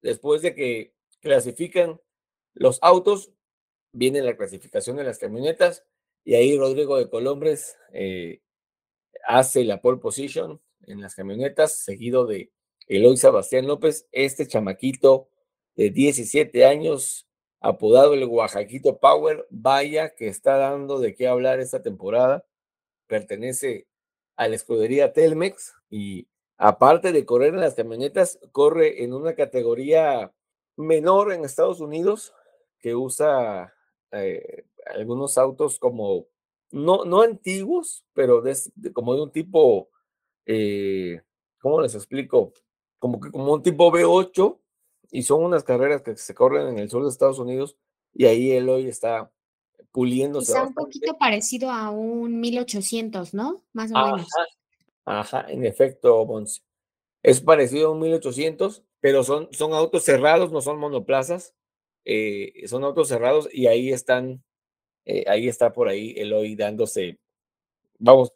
después de que clasifican los autos, viene la clasificación de las camionetas, y ahí Rodrigo de Colombres eh, hace la pole position en las camionetas, seguido de Eloy Sebastián López, este chamaquito de 17 años, apodado el Oaxaquito Power, vaya que está dando de qué hablar esta temporada. Pertenece a la escudería Telmex y aparte de correr en las camionetas, corre en una categoría menor en Estados Unidos que usa eh, algunos autos como, no, no antiguos, pero como de un tipo, eh, ¿cómo les explico? Como que como un tipo V8 y son unas carreras que se corren en el sur de Estados Unidos y ahí él hoy está puliéndose. Quizá un poquito parecido a un 1800, ¿no? Más o menos. Ajá, en efecto, Mons. Es parecido a un 1800, pero son, son autos cerrados, no son monoplazas. Eh, son autos cerrados y ahí están, eh, ahí está por ahí Eloy dándose, vamos,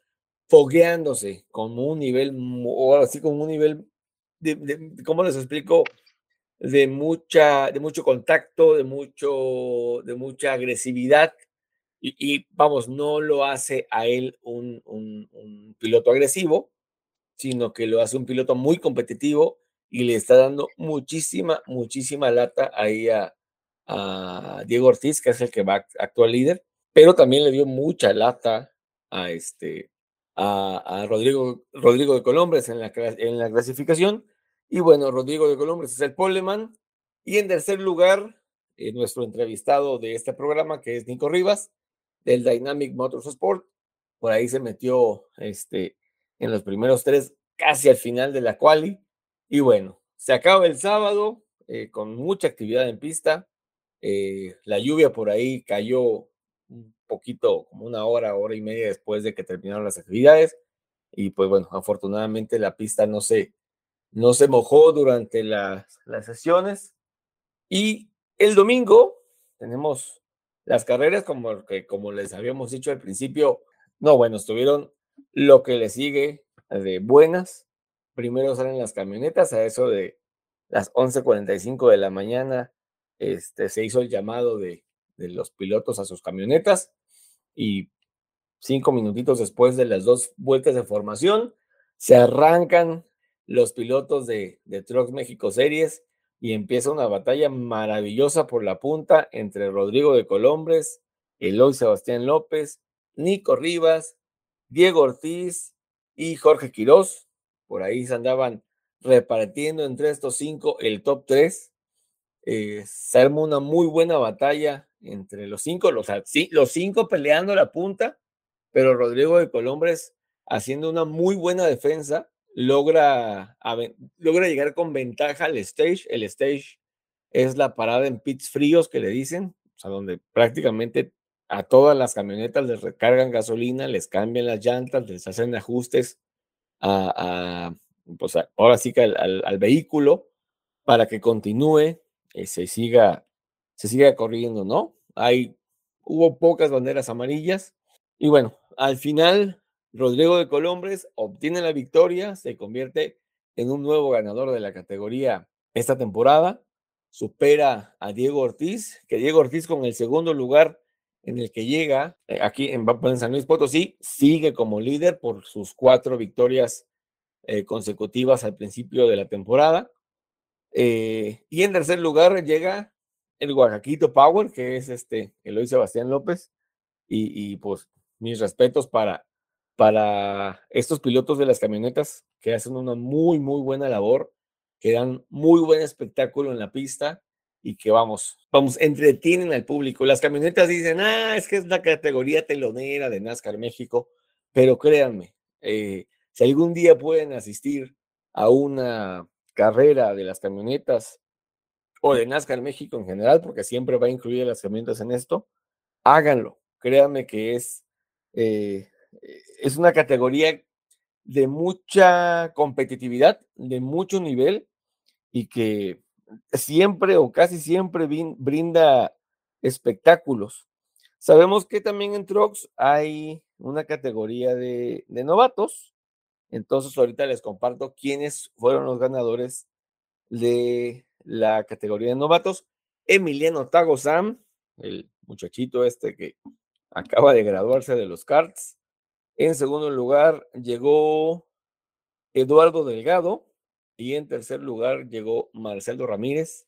fogueándose con un nivel, o así como un nivel, de, ¿cómo les explico? De, mucha, de mucho contacto, de, mucho, de mucha agresividad. Y, vamos, no lo hace a él un, un piloto agresivo, sino que lo hace un piloto muy competitivo y le está dando muchísima, muchísima lata ahí a, a Diego Ortiz, que es el que va actual líder, pero también le dio mucha lata a este a, Rodrigo, Rodrigo de Colombres en la, en la clasificación. Y bueno, Rodrigo de Colombres es el poleman. Y en tercer lugar, eh, nuestro entrevistado de este programa, que es Nico Rivas, del Dynamic Motorsport. Por ahí se metió este, en los primeros tres, casi al final de la quali. Y bueno, se acaba el sábado eh, con mucha actividad en pista. Eh, la lluvia por ahí cayó un poquito, como una hora, hora y media después de que terminaron las actividades. Y pues bueno, afortunadamente la pista no se, no se mojó durante las, las sesiones. Y el domingo tenemos las carreras, como, que, como les habíamos dicho al principio, no, bueno, estuvieron lo que le sigue de buenas. Primero salen las camionetas a eso de las 11:45 de la mañana este, se hizo el llamado de, los pilotos a sus camionetas y cinco minutitos después de las dos vueltas de formación, se arrancan los pilotos de, de Trucks México Series y empieza una batalla maravillosa por la punta entre Rodrigo de Colombres, Eloy Sebastián López, Nico Rivas, Diego Ortiz y Jorge Quirós. Por ahí se andaban repartiendo entre estos cinco el top 3 eh, se armó una muy buena batalla entre los cinco, los, cinco peleando la punta, pero Rodrigo de Colombres haciendo una muy buena defensa, logra, logra llegar con ventaja al stage. El stage es la parada en pits fríos que le dicen, o sea, donde prácticamente a todas las camionetas les recargan gasolina, les cambian las llantas, les hacen ajustes a, pues ahora sí que al vehículo para que continúe eh, se, siga, se siga corriendo, ¿no? Hay, hubo pocas banderas amarillas y bueno, al final Rodrigo de Colombres obtiene la victoria, se convierte en un nuevo ganador de la categoría esta temporada, supera a Diego Ortiz, que Diego Ortiz con el segundo lugar en el que llega eh, aquí en, San Luis Potosí, sigue como líder por sus cuatro victorias eh, consecutivas al principio de la temporada. Eh, y en tercer lugar llega el Oaxaquito Power, que es este Eloy Sebastián López. Y, pues mis respetos para, para estos pilotos de las camionetas que hacen una muy, muy buena labor, que dan muy buen espectáculo en la pista y que vamos, vamos, entretienen al público. Las camionetas dicen, ah, es que es la categoría telonera de NASCAR México, pero créanme, eh, si algún día pueden asistir a una carrera de las camionetas o de NASCAR México en general, porque siempre va a incluir las camionetas en esto, háganlo. Créanme que es, eh, es una categoría de mucha competitividad, de mucho nivel y que siempre o casi siempre brinda espectáculos. Sabemos que también en Trucks hay una categoría de, de novatos, entonces, ahorita les comparto quiénes fueron los ganadores de la categoría de novatos. Emiliano Tago Sam, el muchachito este que acaba de graduarse de los karts. En segundo lugar llegó Eduardo Delgado, y en tercer lugar llegó Marcelo Ramírez,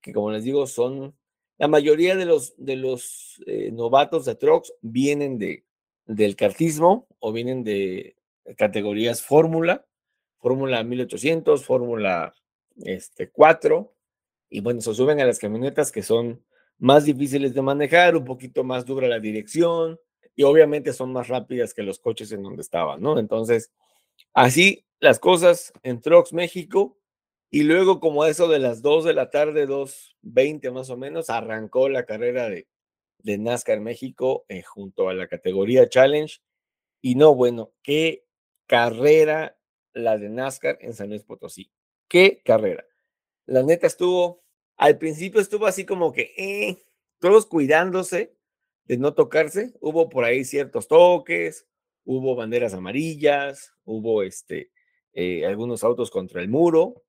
que como les digo son la mayoría de los, de los eh, novatos de Trox vienen de, del cartismo o vienen de categorías Fórmula, Fórmula 1800, Fórmula este, 4, y bueno, se suben a las camionetas que son más difíciles de manejar, un poquito más dura la dirección, y obviamente son más rápidas que los coches en donde estaban, ¿no? Entonces, así las cosas en Trox México, y luego, como eso de las 2 de la tarde, 2.20 más o menos, arrancó la carrera de, de NASCAR México eh, junto a la categoría Challenge. Y no, bueno, qué carrera la de NASCAR en San Luis Potosí. Qué carrera. La neta estuvo, al principio estuvo así como que, eh, todos cuidándose de no tocarse. Hubo por ahí ciertos toques, hubo banderas amarillas, hubo este, eh, algunos autos contra el muro,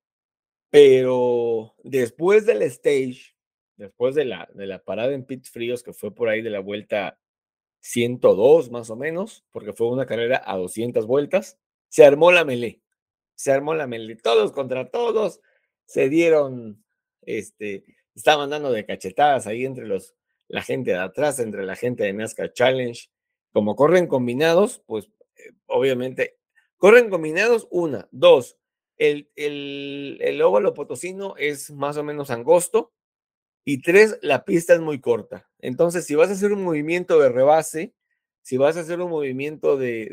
pero después del stage, después de la, de la parada en pits fríos, que fue por ahí de la vuelta 102 más o menos, porque fue una carrera a 200 vueltas, se armó la melee. Se armó la melee. Todos contra todos. Se dieron, este, estaban dando de cachetadas ahí entre los, la gente de atrás, entre la gente de NASCAR Challenge. Como corren combinados, pues eh, obviamente, corren combinados una, dos, el, el, el óvalo potosino es más o menos angosto. Y tres, la pista es muy corta. Entonces, si vas a hacer un movimiento de rebase, si vas a hacer un movimiento de,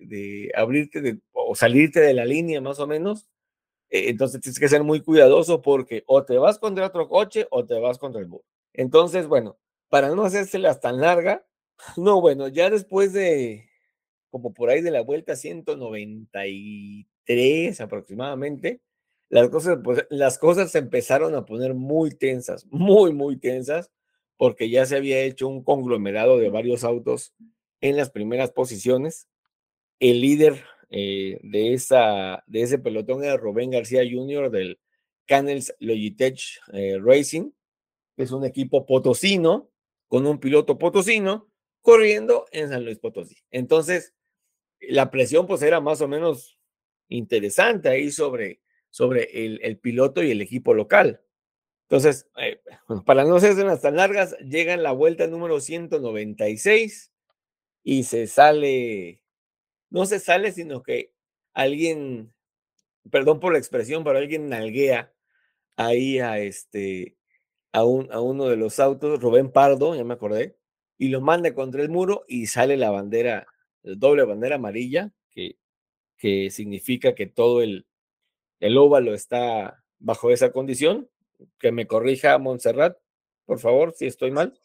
de, abrirte de, o salirte de la línea más o menos, eh, entonces tienes que ser muy cuidadoso porque o te vas contra otro coche o te vas contra el muro. Entonces, bueno, para no hacérselas tan larga, <laughs> no, bueno, ya después de como por ahí de la vuelta 193 aproximadamente, las cosas, pues, las cosas se empezaron a poner muy tensas, muy, muy tensas, porque ya se había hecho un conglomerado de varios autos en las primeras posiciones. El líder eh, de, esa, de ese pelotón era Rubén García Jr. del Canels Logitech eh, Racing, que es un equipo potosino, con un piloto potosino, corriendo en San Luis Potosí. Entonces, la presión pues era más o menos interesante ahí sobre, sobre el, el piloto y el equipo local. Entonces, eh, <laughs> para no ser tan largas, llega en la vuelta número 196 y se sale, no se sale, sino que alguien, perdón por la expresión, pero alguien nalguea ahí a este, a, un, a uno de los autos, Rubén Pardo, ya me acordé, y lo manda contra el muro y sale la bandera, doble bandera amarilla, que que significa que todo el, el óvalo está bajo esa condición. Que me corrija Montserrat, por favor, si estoy mal.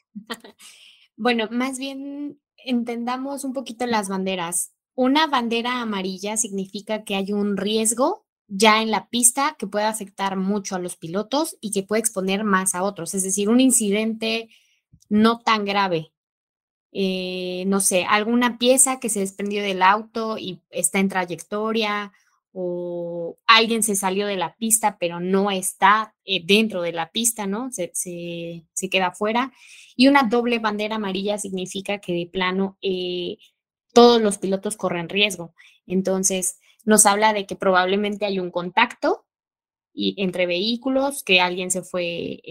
Bueno, más bien entendamos un poquito las banderas. Una bandera amarilla significa que hay un riesgo ya en la pista que puede afectar mucho a los pilotos y que puede exponer más a otros, es decir, un incidente no tan grave, eh, no sé, alguna pieza que se desprendió del auto y está en trayectoria o alguien se salió de la pista pero no está eh, dentro de la pista, ¿no? Se, se, queda fuera. Y una doble bandera amarilla significa que de plano eh, todos los pilotos corren riesgo. Entonces, nos habla de que probablemente hay un contacto entre vehículos, que alguien se fue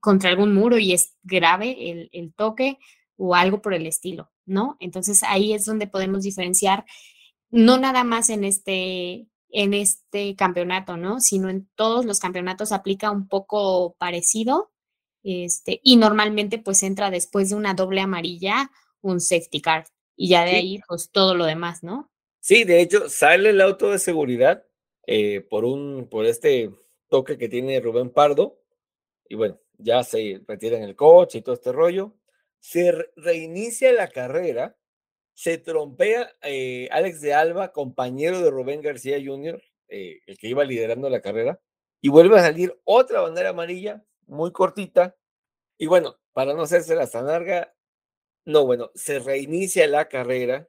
contra algún muro y es grave el, el toque, o algo por el estilo, ¿no? Entonces ahí es donde podemos diferenciar, no nada más en este, en este campeonato, ¿no? Sino en todos los campeonatos aplica un poco parecido. Este, y normalmente pues entra después de una doble amarilla un safety card y ya de ahí pues todo lo demás, ¿no? Sí, de hecho sale el auto de seguridad eh, por un, por este toque que tiene Rubén Pardo y bueno, ya se retira en el coche y todo este rollo se reinicia la carrera, se trompea eh, Alex de Alba, compañero de Rubén García Jr., eh, el que iba liderando la carrera, y vuelve a salir otra bandera amarilla, muy cortita, y bueno, para no hacerse la tan larga, no, bueno, se reinicia la carrera.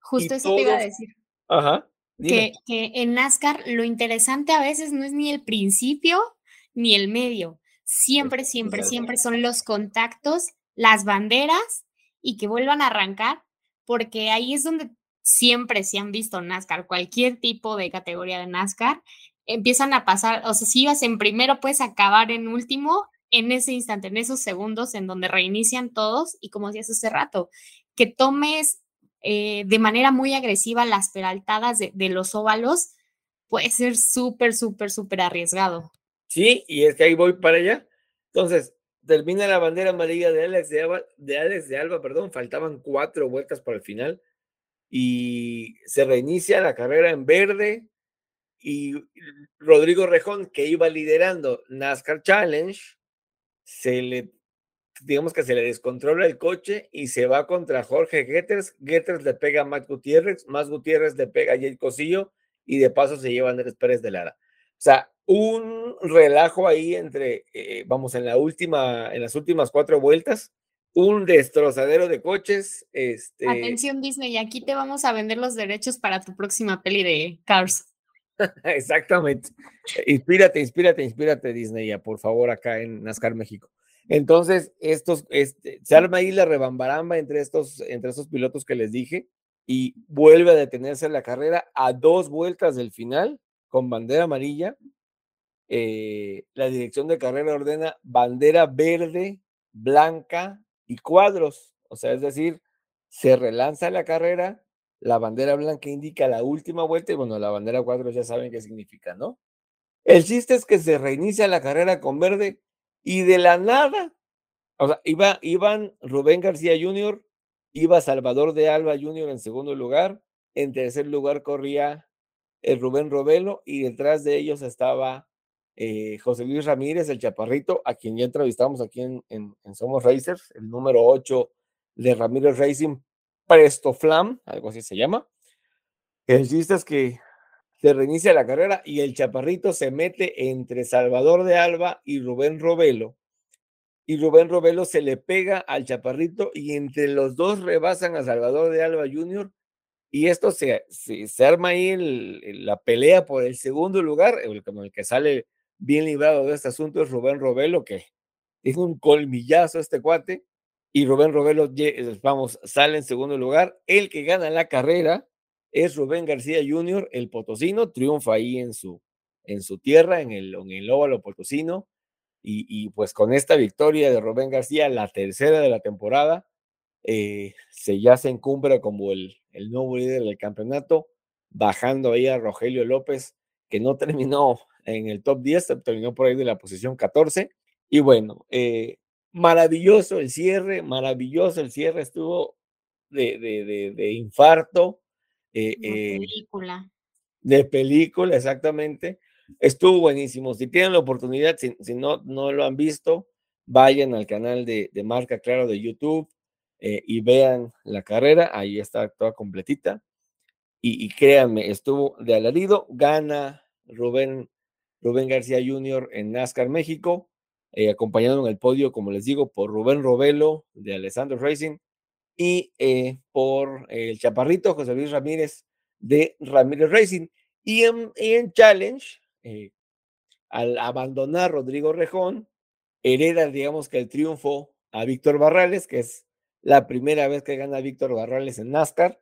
Justo eso te iba a decir. Ajá. Que, que en NASCAR lo interesante a veces no es ni el principio ni el medio. Siempre, siempre, siempre son los contactos las banderas y que vuelvan a arrancar, porque ahí es donde siempre se han visto NASCAR, cualquier tipo de categoría de NASCAR, empiezan a pasar, o sea, si ibas en primero, puedes acabar en último en ese instante, en esos segundos en donde reinician todos y como decías hace rato, que tomes eh, de manera muy agresiva las peraltadas de, de los óvalos, puede ser súper, súper, súper arriesgado. Sí, y es que ahí voy para allá. Entonces, termina la bandera amarilla de Alex de Alba, de Alex de Alba, perdón, faltaban cuatro vueltas para el final y se reinicia la carrera en verde y Rodrigo Rejón, que iba liderando NASCAR Challenge, se le, digamos que se le descontrola el coche y se va contra Jorge Getters. Getters le pega a Matt Gutiérrez, más Gutiérrez le pega a Jay Cosillo y de paso se lleva a Andrés Pérez de Lara. O sea, un relajo ahí entre, eh, vamos, en la última, en las últimas cuatro vueltas, un destrozadero de coches. Este... Atención Disney, aquí te vamos a vender los derechos para tu próxima peli de Cars. <laughs> Exactamente. Inspírate, inspírate, inspírate, Disney, ya, por favor, acá en NASCAR México. Entonces, estos, este, se arma ahí la rebambaramba entre estos, entre estos pilotos que les dije y vuelve a detenerse la carrera a dos vueltas del final con bandera amarilla. Eh, la dirección de carrera ordena bandera verde, blanca y cuadros. O sea, es decir, se relanza la carrera la bandera blanca indica la última vuelta y bueno, la bandera cuadros ya saben qué significa, ¿no? El chiste es que se reinicia la carrera con verde y de la nada, o sea, iba, iban Rubén García Jr., iba Salvador de Alba Jr. en segundo lugar, en tercer lugar corría el Rubén Robelo y detrás de ellos estaba eh, José Luis Ramírez, el chaparrito, a quien ya entrevistamos aquí en, en Somos Racers, el número 8 de Ramírez Racing Presto Flam, algo así se llama. El chiste es que se reinicia la carrera y el chaparrito se mete entre Salvador de Alba y Rubén Robelo. Y Rubén Robelo se le pega al chaparrito y entre los dos rebasan a Salvador de Alba Jr. Y esto se, arma ahí la pelea por el segundo lugar, como el que sale bien librado de este asunto es Rubén Robelo, que tiene un colmillazo este cuate y Rubén Robelo, eh, vamos, sale en segundo lugar. El que gana la carrera es Rubén García Jr., el potosino, triunfa ahí en su, en su tierra, en el, en el óvalo potosino. Y, pues con esta victoria de Rubén García, la tercera de la temporada, eh, se ya se encumbra como el, el nuevo líder del campeonato, bajando ahí a Rogelio López, que no <laughs> terminó en el top 10, terminó por ahí de la posición 14. Y bueno, eh, maravilloso el cierre, maravilloso el cierre, estuvo de, de, de, infarto. Eh, de eh, película. de película, exactamente. Estuvo buenísimo. Si tienen la oportunidad, si, no, no lo han visto, vayan al canal de, de Marca Claro de YouTube eh, y vean la carrera. Ahí está toda completita. Y, y, créanme, estuvo de alarido. Gana Rubén, Rubén García Jr. en NASCAR México eh, acompañado en el podio, como les digo, por Rubén Robelo de Alessandro Racing y eh, por el chaparrito José Luis Ramírez de Ramírez Racing. Y en, Challenge, eh, al abandonar Rodrigo Rejón, hereda, digamos que el triunfo a Víctor Barrales, que es la primera vez que gana Víctor Barrales en NASCAR,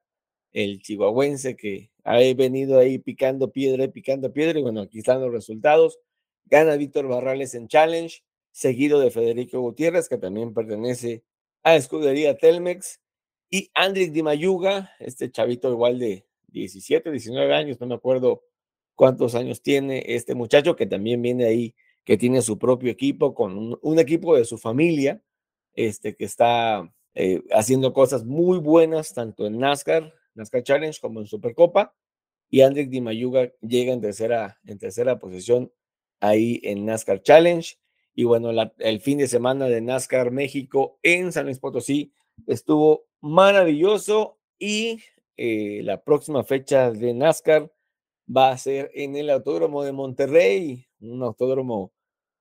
el chihuahuense que ha venido ahí picando piedra picando piedra, y bueno, aquí están los resultados. Gana Víctor Barrales en Challenge, seguido de Federico Gutiérrez, que también pertenece a Escudería Telmex, y Andrick Di Mayuga, este chavito igual de 17, 19 años, no me acuerdo cuántos años tiene este muchacho, que también viene ahí, que tiene su propio equipo, con un, equipo de su familia, este, que está eh, haciendo cosas muy buenas, tanto en NASCAR, NASCAR Challenge, como en Supercopa, y Andrick Di Mayuga llega en tercera, en tercera posición ahí en NASCAR Challenge. Y bueno, el fin de semana de NASCAR México en San Luis Potosí estuvo maravilloso y eh, la próxima fecha de NASCAR va a ser en el Autódromo de Monterrey, un autódromo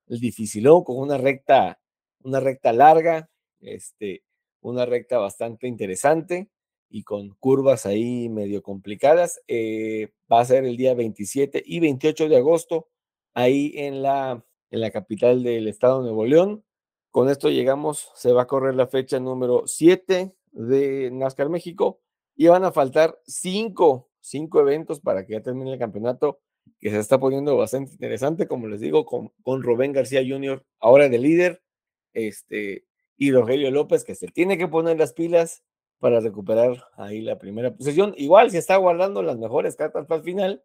dificilón con una recta, una recta larga, este, una recta bastante interesante y con curvas ahí medio complicadas. Eh, va a ser el día 27 y 28 de agosto ahí en la en la capital del estado de Nuevo León. Con esto llegamos, se va a correr la fecha número 7 de NASCAR México y van a faltar cinco, cinco eventos para que ya termine el campeonato que se está poniendo bastante interesante, como les digo, con, con Rubén García Jr., ahora de líder, este, y Rogelio López, que se tiene que poner las pilas para recuperar ahí la primera posición. Igual se está guardando las mejores cartas para el final,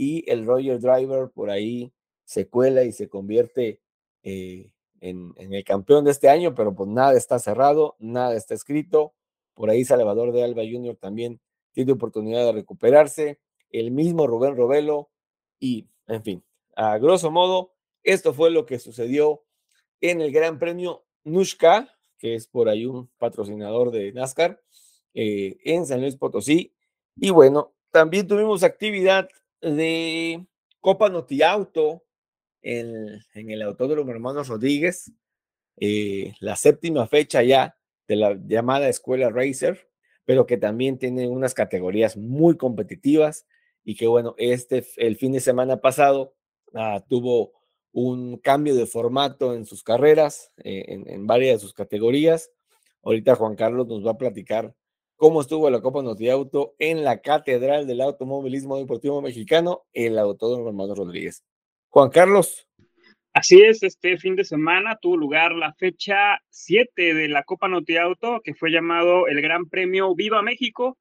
y el Roger Driver por ahí se cuela y se convierte eh, en, el campeón de este año, pero pues nada está cerrado, nada está escrito. Por ahí Salvador de Alba Jr. también tiene oportunidad de recuperarse, el mismo Rubén Robelo y, en fin, a grosso modo, esto fue lo que sucedió en el Gran Premio Nushka, que es por ahí un patrocinador de NASCAR, eh, en San Luis Potosí. Y bueno, también tuvimos actividad de Copa Noti Auto en, en el Autódromo Hermanos Rodríguez, eh, la séptima fecha ya de la llamada Escuela Racer, pero que también tiene unas categorías muy competitivas y que bueno, este, el fin de semana pasado ah, tuvo un cambio de formato en sus carreras, eh, en, varias de sus categorías. Ahorita Juan Carlos nos va a platicar cómo estuvo la Copa Auto en la Catedral del Automovilismo Deportivo Mexicano, el Autódromo Hermano Rodríguez. Juan Carlos. Así es, este fin de semana tuvo lugar la fecha 7 de la Copa Auto, que fue llamado el Gran Premio Viva México,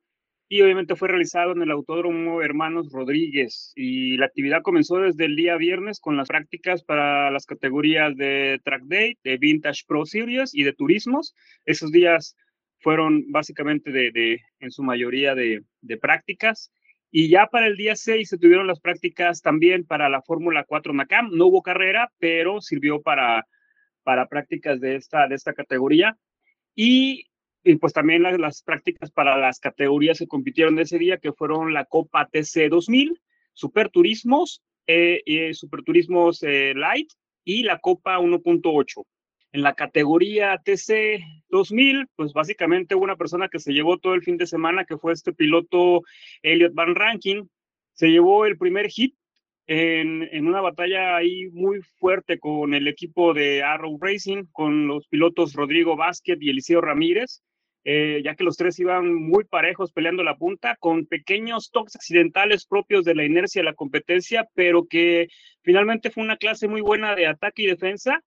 y obviamente fue realizado en el Autódromo Hermanos Rodríguez. Y la actividad comenzó desde el día viernes con las prácticas para las categorías de Track Day, de Vintage Pro Series y de turismos. Esos días fueron básicamente de, en su mayoría de, de, prácticas. Y ya para el día 6 se tuvieron las prácticas también para la Fórmula 4 Macam. No hubo carrera, pero sirvió para, para prácticas de esta, de esta categoría. Y y pues también las, prácticas para las categorías que compitieron ese día, que fueron la Copa TC 2000, Superturismos, eh, eh, Superturismos eh, Light y la Copa 1.8. En la categoría TC 2000, pues básicamente una persona que se llevó todo el fin de semana, que fue este piloto Elliot Van Rankin. Se llevó el primer hit en, en, una batalla ahí muy fuerte con el equipo de Arrow Racing, con los pilotos Rodrigo Vázquez y Eliseo Ramírez eh, ya que los tres iban muy parejos peleando la punta, con pequeños toques accidentales propios de la inercia de la competencia, pero que finalmente fue una clase muy buena de ataque y defensa.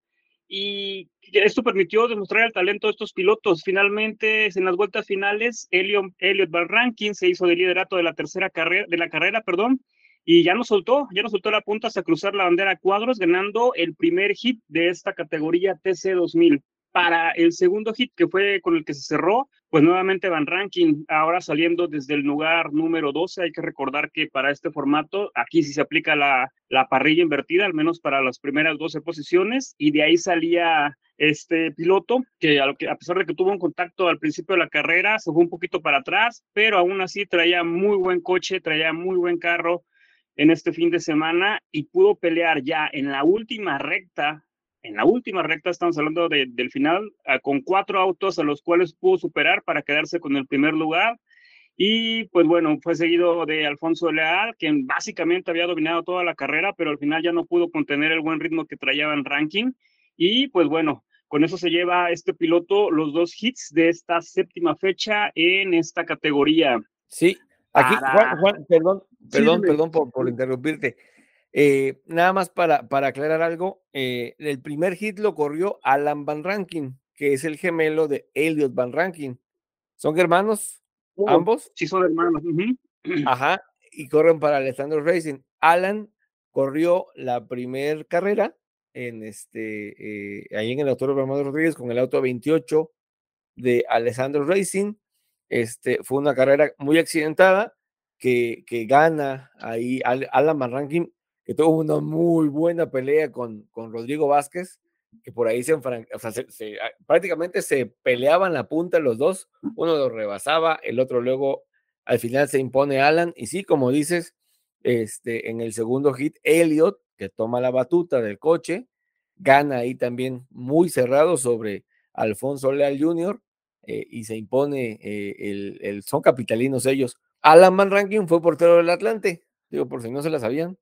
Y esto permitió demostrar el talento de estos pilotos. Finalmente, en las vueltas finales, Elliot, Elliot Van Rankin se hizo de liderato de la tercera carrera, de la carrera, perdón, y ya no soltó, ya no soltó la punta hasta cruzar la bandera a cuadros, ganando el primer hit de esta categoría TC 2000 para el segundo hit que fue con el que se cerró, pues nuevamente Van Ranking, ahora saliendo desde el lugar número 12, hay que recordar que para este formato, aquí sí se aplica la, la parrilla invertida, al menos para las primeras 12 posiciones, y de ahí salía este piloto, que a, lo que a pesar de que tuvo un contacto al principio de la carrera, se fue un poquito para atrás, pero aún así traía muy buen coche, traía muy buen carro en este fin de semana y pudo pelear ya en la última recta en la última recta, estamos hablando de, del final, uh, con cuatro autos a los cuales pudo superar para quedarse con el primer lugar. Y pues bueno, fue seguido de Alfonso Leal, quien básicamente había dominado toda la carrera, pero al final ya no pudo contener el buen ritmo que traía en ranking. Y pues bueno, con eso se lleva este piloto los dos hits de esta séptima fecha en esta categoría. Sí, aquí, Para... Juan, Juan, perdón, perdón, sí, perdón por, por interrumpirte. Eh, nada más para, para aclarar algo, eh, el primer hit lo corrió Alan Van Rankin, que es el gemelo de Elliot Van Rankin. ¿Son hermanos? Uh, ambos. Sí, son hermanos. Uh -huh. Ajá, y corren para Alessandro Racing. Alan corrió la primera carrera en este, eh, ahí en el Autódromo Armando Rodríguez con el auto 28 de Alessandro Racing. Este, fue una carrera muy accidentada que, que gana ahí Alan Van Rankin que tuvo una muy buena pelea con, con Rodrigo Vázquez, que por ahí se, o sea, se, se, ah, prácticamente se peleaban la punta los dos, uno lo rebasaba, el otro luego al final se impone Alan, y sí, como dices, este, en el segundo hit, Elliot, que toma la batuta del coche, gana ahí también muy cerrado sobre Alfonso Leal Jr., eh, y se impone eh, el, el, son capitalinos ellos. Alan Van Rankin fue portero del Atlante, digo, por si no se la sabían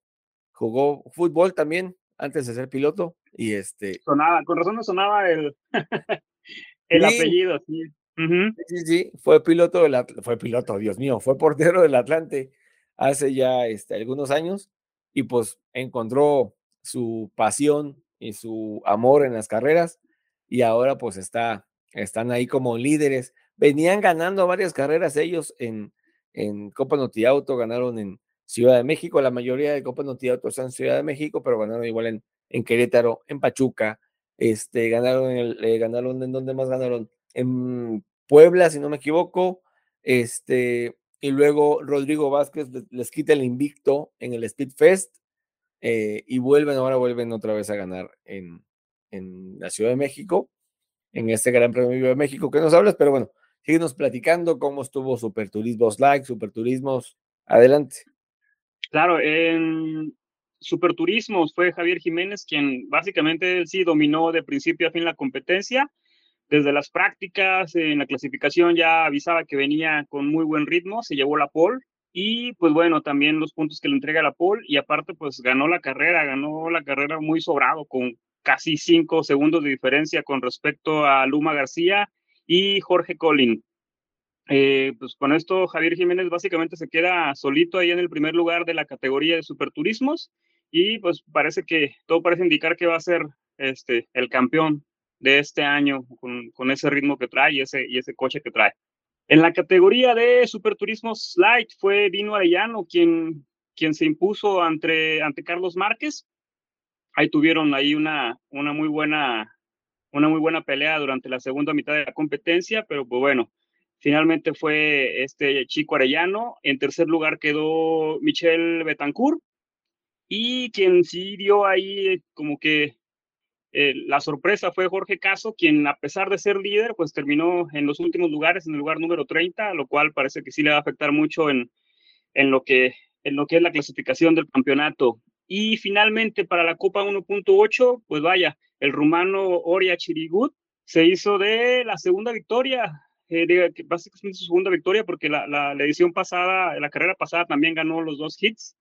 jugó fútbol también antes de ser piloto y este sonaba con razón no sonaba el <laughs> el sí. apellido sí. Uh -huh. sí sí fue piloto del fue piloto Dios mío fue portero del Atlante hace ya este, algunos años y pues encontró su pasión y su amor en las carreras y ahora pues está, están ahí como líderes. Venían ganando varias carreras ellos en, en Copa Noti Auto, ganaron en Ciudad de México, la mayoría de Copa Noti Auto están en Ciudad de México, pero ganaron igual en, en Querétaro, en Pachuca, este, ganaron, el, eh, ganaron, ¿en dónde más ganaron? En Puebla, si no me equivoco, este, y luego Rodrigo Vázquez les, quita el invicto en el Speed Fest eh, y vuelven, ahora vuelven otra vez a ganar en, en la Ciudad de México, en este Gran Premio de México que nos hablas, pero bueno, síguenos platicando cómo estuvo Superturismos Like, Superturismos, adelante. Claro, en Superturismos fue Javier Jiménez quien básicamente sí dominó de principio a fin la competencia. Desde las prácticas, en la clasificación ya avisaba que venía con muy buen ritmo, se llevó la pole y pues bueno, también los puntos que le entrega la pole y aparte pues ganó la carrera, ganó la carrera muy sobrado con casi cinco segundos de diferencia con respecto a Luma García y Jorge Collin. Eh, pues con esto Javier Jiménez básicamente se queda solito ahí en el primer lugar de la categoría de superturismos y pues parece que todo parece indicar que va a ser este el campeón de este año con, con ese ritmo que trae y ese, y ese coche que trae. En la categoría de superturismos light fue Dino Arellano quien, quien se impuso ante, ante Carlos Márquez. Ahí tuvieron ahí una, una muy buena una muy buena pelea durante la segunda mitad de la competencia, pero pues bueno, finalmente fue este Chico Arellano. En tercer lugar quedó Michelle Betancourt. Y quien sí dio ahí como que eh, la sorpresa fue Jorge Caso, quien a pesar de ser líder, pues terminó en los últimos lugares, en el lugar número 30, lo cual parece que sí le va a afectar mucho en, en, lo, que, en lo que es la clasificación del campeonato. Y finalmente para la Copa 1.8, pues vaya, el rumano Oria Chirigut se hizo de la segunda victoria, eh, básicamente su segunda victoria porque la, la, edición pasada, la carrera pasada también ganó los dos hits.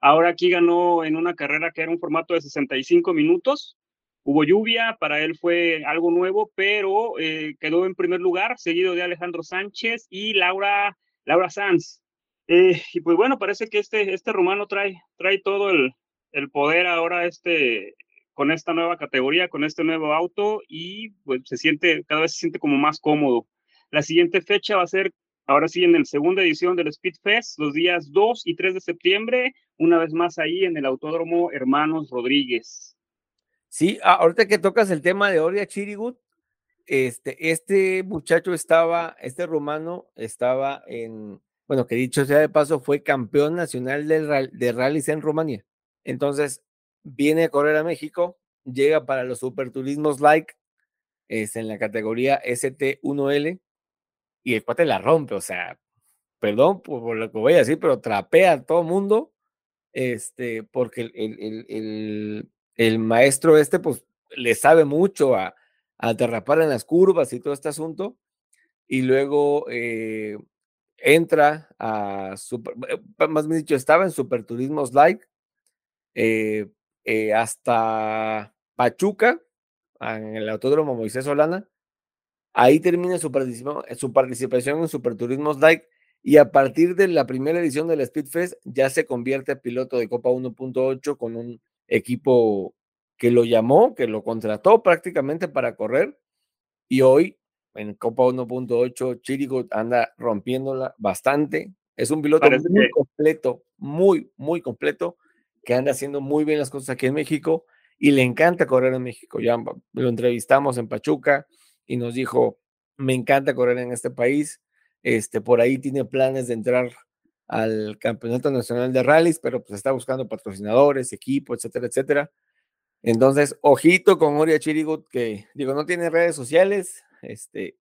Ahora aquí ganó en una carrera que era un formato de 65 minutos. Hubo lluvia, para él fue algo nuevo, pero eh, quedó en primer lugar, seguido de Alejandro Sánchez y Laura, Laura Sanz. Eh, y pues bueno, parece que este, este rumano trae, trae todo el, el poder ahora este, con esta nueva categoría, con este nuevo auto y pues se siente, cada vez se siente como más cómodo. La siguiente fecha va a ser, ahora sí, en la segunda edición del Speed Fest, los días 2 y 3 de septiembre, una vez más ahí en el Autódromo Hermanos Rodríguez. Sí, ahorita que tocas el tema de Oria Chirigut, este, este muchacho estaba, este romano estaba en, bueno, que dicho sea de paso, fue campeón nacional de, rallies en Rumanía. Entonces, viene a correr a México, llega para los superturismos like, es en la categoría ST1L, y el cuate la rompe, o sea, perdón por, lo que voy a decir, pero trapea a todo mundo, este, porque el, el, el, maestro este, pues, le sabe mucho a, a derrapar en las curvas y todo este asunto, y luego eh, entra a, super, eh, más bien dicho, estaba en Superturismos Like, eh, eh, hasta Pachuca, en el Autódromo Moisés Solana. Ahí termina su, su participación en Superturismos Like y a partir de la primera edición del Speed Fest ya se convierte a piloto de Copa 1.8 con un equipo que lo llamó, que lo contrató prácticamente para correr y hoy en Copa 1.8 Chirigo anda rompiéndola bastante. Es un piloto muy completo, muy, muy completo que anda haciendo muy bien las cosas aquí en México y le encanta correr en México. Ya lo entrevistamos en Pachuca y nos dijo, me encanta correr en este país. Este, por ahí tiene planes de entrar al Campeonato Nacional de Rallys, pero pues está buscando patrocinadores, equipo, etcétera, etcétera. Entonces, ojito con Oria Chirigut, que digo, no tiene redes sociales, este,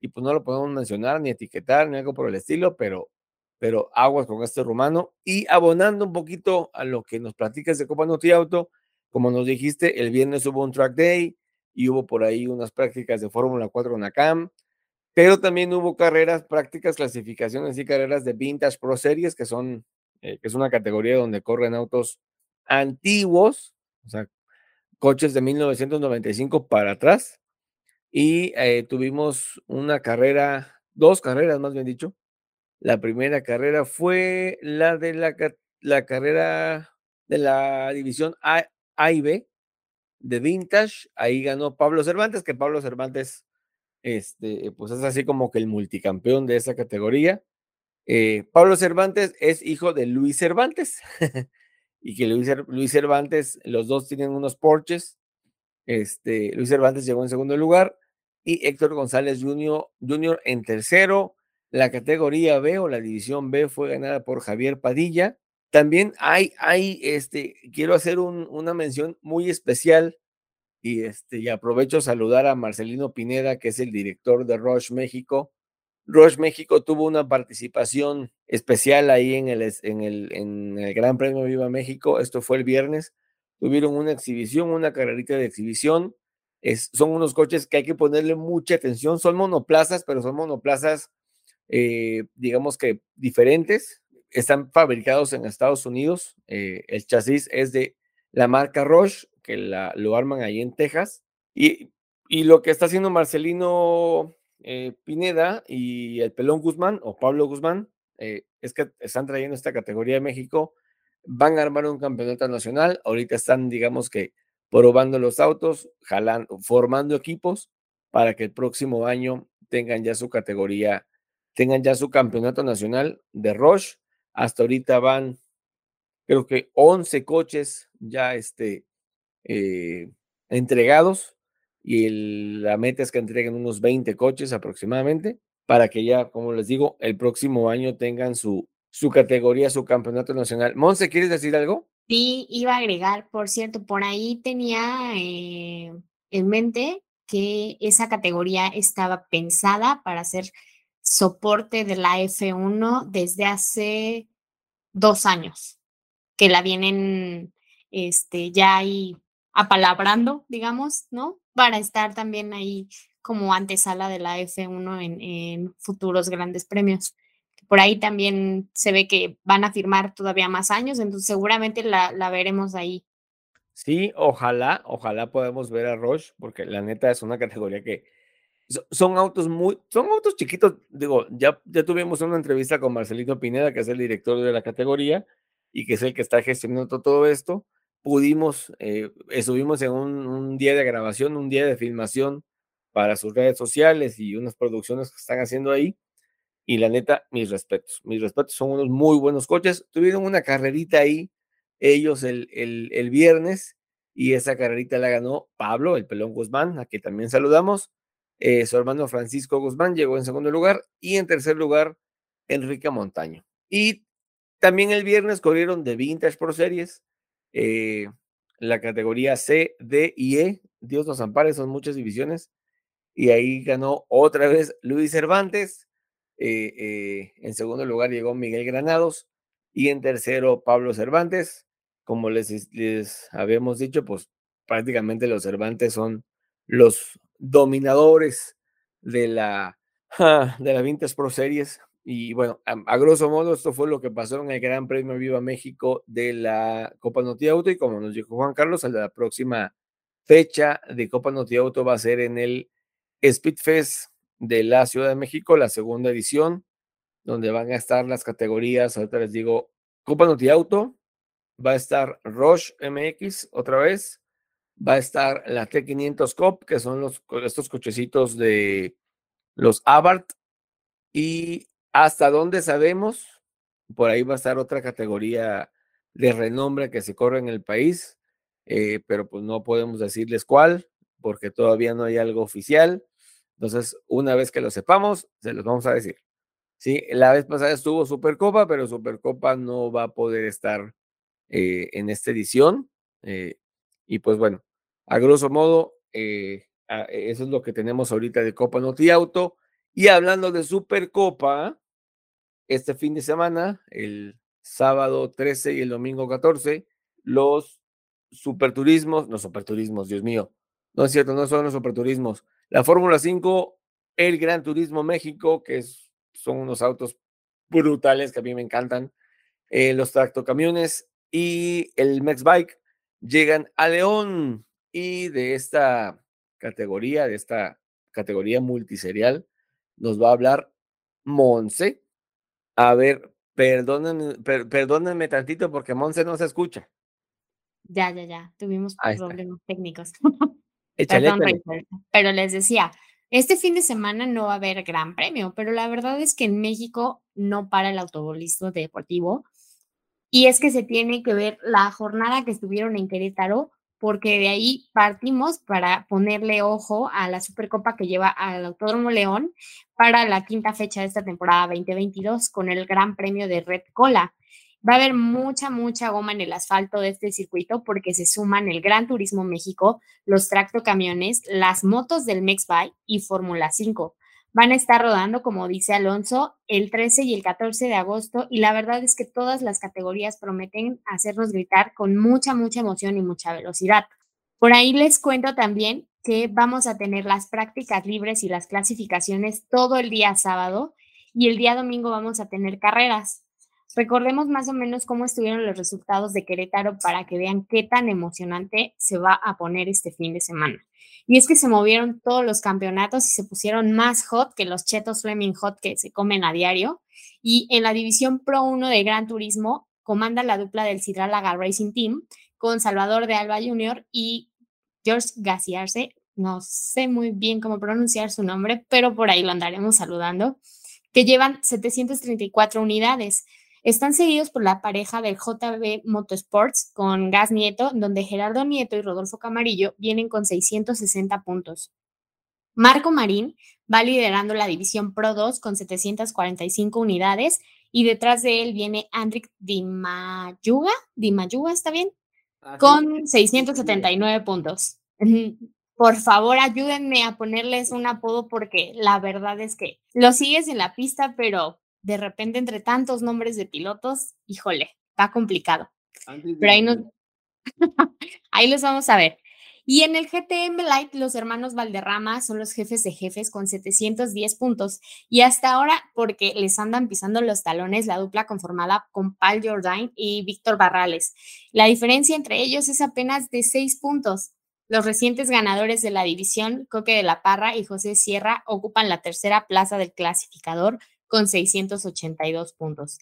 y pues no lo podemos mencionar, ni etiquetar, ni algo por el estilo, pero pero aguas con este rumano. Y abonando un poquito a lo que nos platicas de Copa Noti Auto, como nos dijiste, el viernes hubo un track day y hubo por ahí unas prácticas de Fórmula 4 en ACAM, pero también hubo carreras, prácticas, clasificaciones y carreras de Vintage Pro Series, que son, eh, que es una categoría donde corren autos antiguos, o sea, coches de 1995 para atrás. Y eh, tuvimos una carrera, dos carreras más bien dicho, la primera carrera fue la de la, la carrera de la división A, y B de Vintage. Ahí ganó Pablo Cervantes, que Pablo Cervantes, este, pues es así como que el multicampeón de esa categoría. Eh, Pablo Cervantes es hijo de Luis Cervantes. <laughs> y que Luis, Luis, Cervantes, los dos tienen unos Porches. Este, Luis Cervantes llegó en segundo lugar y Héctor González Jr. Jr. en tercero. La categoría B o la división B fue ganada por Javier Padilla. También hay, hay, este, quiero hacer una mención muy especial y, este, y aprovecho saludar a Marcelino Pineda, que es el director de Roche México. Roche México tuvo una participación especial ahí en el, en el, en el Gran Premio Viva México. Esto fue el viernes. Tuvieron una exhibición, una carrerita de exhibición. Es, son unos coches que hay que ponerle mucha atención. Son monoplazas, pero son monoplazas, eh, digamos que diferentes están fabricados en Estados Unidos. Eh, el chasis es de la marca Roche, que lo arman ahí en Texas. Y, y lo que está haciendo Marcelino eh, Pineda y el Pelón Guzmán o Pablo Guzmán eh, es que están trayendo esta categoría de México. Van a armar un campeonato nacional. Ahorita están, digamos que, probando los autos, jalando, formando equipos para que el próximo año tengan ya su categoría, tengan ya su campeonato nacional de Roche hasta ahorita van, creo que 11 coches ya este, eh, entregados y la meta es que entreguen unos 20 coches aproximadamente para que ya, como les digo, el próximo año tengan su, su categoría, su campeonato nacional. Monse, ¿quieres decir algo? Sí, iba a agregar, por cierto, por ahí tenía eh, en mente que esa categoría estaba pensada para ser soporte de la F1 desde hace dos años, que la vienen este, ya ahí apalabrando, digamos, ¿no? Para estar también ahí como antesala de la F1 en, futuros grandes premios. Por ahí también se ve que van a firmar todavía más años, entonces seguramente la, la veremos ahí. Sí, ojalá, ojalá podamos ver a Roche, porque la neta es una categoría que, son autos muy, son autos chiquitos, digo, ya, ya tuvimos una entrevista con Marcelito Pineda, que es el director de la categoría y que es el que está gestionando todo esto. Pudimos, eh, estuvimos en un, un, día de grabación, un día de filmación para sus redes sociales y unas producciones que están haciendo ahí. Y la neta, mis respetos, mis respetos, son unos muy buenos coches. Tuvieron una carrerita ahí, ellos el, el, el viernes, y esa carrerita la ganó Pablo, el pelón Guzmán, a quien también saludamos eh, su hermano Francisco Guzmán llegó en segundo lugar y en tercer lugar Enrique Montaño. Y también el viernes corrieron de Vintage Pro Series, eh, la categoría C, D y E. Dios nos ampare, son muchas divisiones. Y ahí ganó otra vez Luis Cervantes. Eh, en segundo lugar llegó Miguel Granados y en tercero Pablo Cervantes. Como les, les habíamos dicho, pues prácticamente los Cervantes son los dominadores de la, de la Vintage Pro Series. Y bueno, a, grosso modo, esto fue lo que pasó en el Gran Premio Viva México de la Copa Noti Auto. Y como nos dijo Juan Carlos, la próxima fecha de Copa Noti Auto va a ser en el Speedfest de la Ciudad de México, la segunda edición, donde van a estar las categorías. Ahorita les digo, Copa Noti Auto, va a estar Roche MX otra vez, va a estar la T500 Cop, que son los, estos cochecitos de los Abarth. Y hasta donde sabemos, por ahí va a estar otra categoría de renombre que se corre en el país, eh, pero pues no podemos decirles cuál, porque todavía no hay algo oficial. Entonces, una vez que lo sepamos, se los vamos a decir. Sí, la vez pasada estuvo Supercopa, pero Supercopa no va a poder estar eh, en esta edición. Eh, y pues bueno, a grosso modo, eh, eso es lo que tenemos ahorita de Copa Noti Auto. Y hablando de Supercopa, este fin de semana, el sábado 13 y el domingo 14, los superturismos, no superturismos, Dios mío, no es cierto, no son los superturismos. La Fórmula 5, el Gran Turismo México, que son unos autos brutales que a mí me encantan, eh, los tractocamiones y el Max Bike llegan a León. Y de esta categoría, de esta categoría multiserial, nos va a hablar Monse. A ver, perdónenme, perdónenme tantito porque Monse no se escucha. Ya, ya, ya. Tuvimos Ahí está. problemas técnicos. <laughs> Échale, Perdón. Pero les decía, este fin de semana no va a haber gran premio, pero la verdad es que en México no para el automovilismo deportivo. Y es que se tiene que ver la jornada que estuvieron en Querétaro, porque de ahí partimos para ponerle ojo a la Supercopa que lleva al Autódromo León para la quinta fecha de esta temporada 2022 con el Gran Premio de Red Cola. Va a haber mucha, mucha goma en el asfalto de este circuito porque se suman el Gran Turismo México, los tractocamiones, las motos del Mexbike y Fórmula 5. Van a estar rodando, como dice Alonso, el 13 y el 14 de agosto y la verdad es que todas las categorías prometen hacernos gritar con mucha, mucha emoción y mucha velocidad. Por ahí les cuento también que vamos a tener las prácticas libres y las clasificaciones todo el día sábado y el día domingo vamos a tener carreras. Recordemos más o menos cómo estuvieron los resultados de Querétaro para que vean qué tan emocionante se va a poner este fin de semana. Y es que se movieron todos los campeonatos y se pusieron más hot que los chetos Fleming Hot que se comen a diario. Y en la división Pro 1 de Gran Turismo comanda la dupla del Cidralaga Racing Team con Salvador de Alba Jr. y George Gaciarse. No sé muy bien cómo pronunciar su nombre, pero por ahí lo andaremos saludando, que llevan 734 unidades. Están seguidos por la pareja del JB Motorsports con Gas Nieto, donde Gerardo Nieto y Rodolfo Camarillo vienen con 660 puntos. Marco Marín va liderando la división Pro 2 con 745 unidades y detrás de él viene Andrick Dimayuga, Dimayuga, ¿está bien? Así Con 679 puntos. <laughs> Por favor, ayúdenme a ponerles un apodo porque la verdad es que lo sigues en la pista, pero de repente entre tantos nombres de pilotos, híjole, está complicado. de- Pero ahí, nos... <laughs> ahí los vamos a ver. Y en el GTM Light, los hermanos Valderrama son los jefes de jefes con 710 puntos. Y hasta ahora, porque les andan pisando los talones, la dupla conformada con Paul Jordain y Víctor Barrales. La diferencia entre ellos es apenas de 6 puntos. Los recientes ganadores de la división, Coque de la Parra y José Sierra, ocupan la tercera plaza del clasificador con 682 puntos.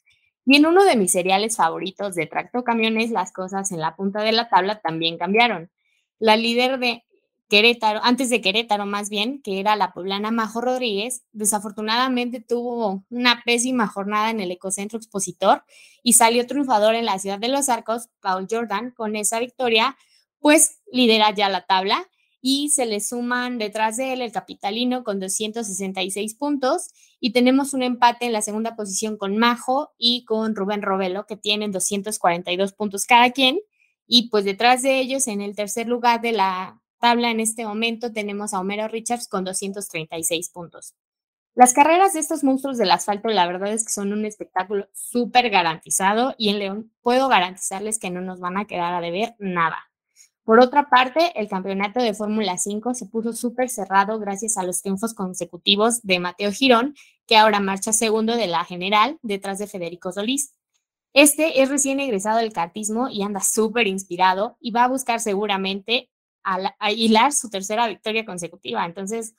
Y en uno de mis seriales favoritos de tractocamiones, las cosas en la punta de la tabla también cambiaron. La líder de Querétaro, antes de Querétaro más bien, que era la poblana Majo Rodríguez, desafortunadamente tuvo una pésima jornada en el Ecocentro Expositor y salió triunfador en la ciudad de Los Arcos, Paul Jordan, con esa victoria, pues lidera ya la tabla y se le suman detrás de él el capitalino con 266 puntos y tenemos un empate en la segunda posición con Majo y con Rubén Robelo que tienen 242 puntos cada quien y pues detrás de ellos en el tercer lugar de la tabla en este momento tenemos a Homero Richards con 236 puntos. Las carreras de estos monstruos del asfalto la verdad es que son un espectáculo súper garantizado y en León puedo garantizarles que no nos van a quedar a deber nada. Por otra parte, el campeonato de Fórmula 5 se puso súper cerrado gracias a los triunfos consecutivos de Mateo Girón, que ahora marcha segundo de la general detrás de Federico Solís. Este es recién egresado del cartismo y anda súper inspirado y va a buscar seguramente a, a hilar su tercera victoria consecutiva. Entonces,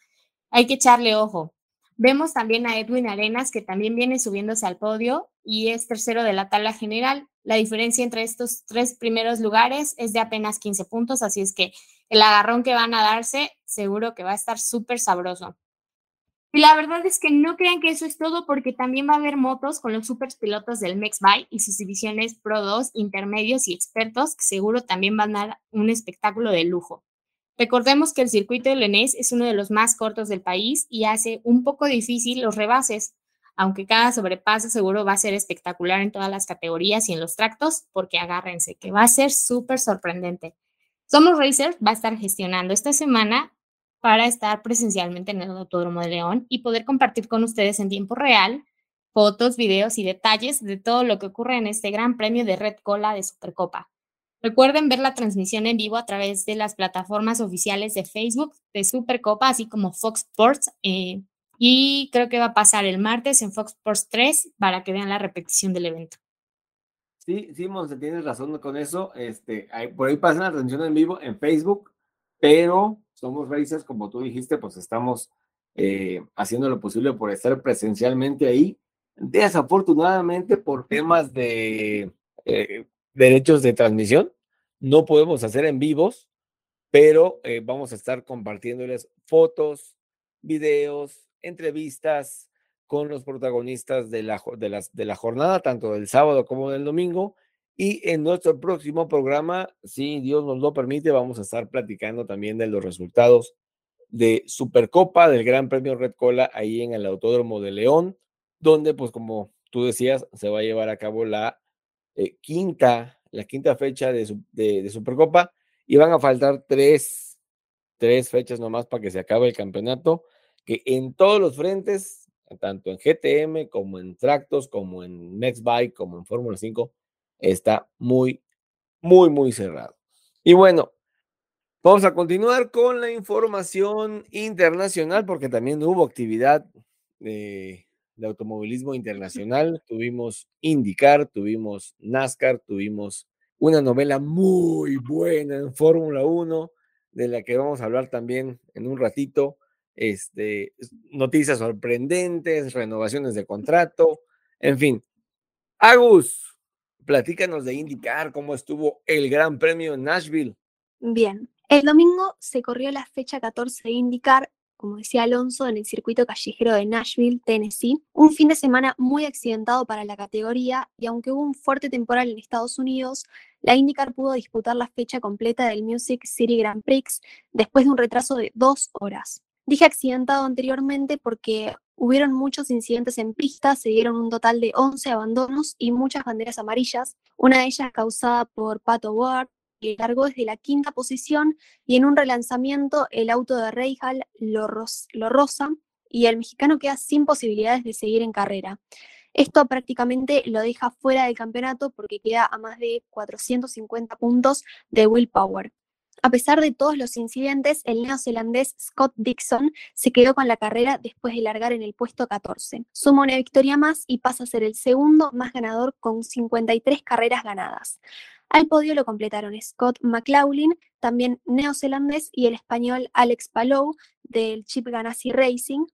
hay que echarle ojo. Vemos también a Edwin Arenas, que también viene subiéndose al podio y es tercero de la tabla general. La diferencia entre estos tres primeros lugares es de apenas 15 puntos, así es que el agarrón que van a darse seguro que va a estar súper sabroso. Y la verdad es que no crean que eso es todo, porque también va a haber motos con los super pilotos del Mexbike y sus divisiones Pro 2, intermedios y expertos, que seguro también van a dar un espectáculo de lujo. Recordemos que el circuito de Leonés es uno de los más cortos del país y hace un poco difícil los rebases, aunque cada sobrepaso seguro va a ser espectacular en todas las categorías y en los tractos, porque agárrense, que va a ser súper sorprendente. Somos Racer va a estar gestionando esta semana para estar presencialmente en el Autódromo de León y poder compartir con ustedes en tiempo real fotos, videos y detalles de todo lo que ocurre en este gran premio de Red Cola de Supercopa. Recuerden ver la transmisión en vivo a través de las plataformas oficiales de Facebook de Supercopa, así como Fox Sports. eh, y creo que va a pasar el martes en Fox Sports 3 para que vean la repetición del evento. Sí, sí, Monse, tienes razón con eso. Este, por ahí pasa la transmisión en vivo en Facebook, pero somos Racers, como tú dijiste, pues estamos eh, haciendo lo posible por estar presencialmente ahí. Desafortunadamente, por temas de eh, derechos de transmisión, no podemos hacer en vivos, pero eh, vamos a estar compartiéndoles fotos, videos, entrevistas con los protagonistas de la, de, de la jornada, tanto del sábado como del domingo. Y en nuestro próximo programa, si Dios nos lo permite, vamos a estar platicando también de los resultados de Supercopa del Gran Premio Red Cola ahí en el Autódromo de León, donde, pues como tú decías, se va a llevar a cabo la eh, quinta, la quinta fecha de, de, Supercopa y van a faltar tres, tres fechas nomás para que se acabe el campeonato, que en todos los frentes, tanto en GTM como en Tractos, como en Nextbike, como en Fórmula 5, está muy, muy, muy cerrado. Y bueno, vamos a continuar con la información internacional porque también hubo actividad de, automovilismo internacional. Tuvimos IndyCar, tuvimos NASCAR, tuvimos una novela muy buena en Fórmula 1, de la que vamos a hablar también en un ratito. Este, noticias sorprendentes, renovaciones de contrato, en fin. Agus, Platícanos de indicar cómo estuvo el Gran Premio en Nashville. Bien, el domingo se corrió la fecha 14 de IndyCar, como decía Alonso, en el circuito callejero de Nashville, Tennessee. Un fin de semana muy accidentado para la categoría y aunque hubo un fuerte temporal en Estados Unidos, la IndyCar pudo disputar la fecha completa del Music City Grand Prix después de un retraso de dos horas. Dije accidentado anteriormente porque hubieron muchos incidentes en pista, se dieron un total de 11 abandonos y muchas banderas amarillas, una de ellas causada por Pato Ward, que largó desde la quinta posición y en un relanzamiento el auto de Reijal lo, lo roza y el mexicano queda sin posibilidades de seguir en carrera. Esto prácticamente lo deja fuera del campeonato porque queda a más de 450 puntos de willpower. A pesar de todos los incidentes, el neozelandés Scott Dixon se quedó con la carrera después de largar en el puesto 14. Suma una victoria más y pasa a ser el segundo más ganador con 53 carreras ganadas. Al podio lo completaron Scott McLaughlin, también neozelandés, y el español Alex Palou del Chip Ganassi Racing,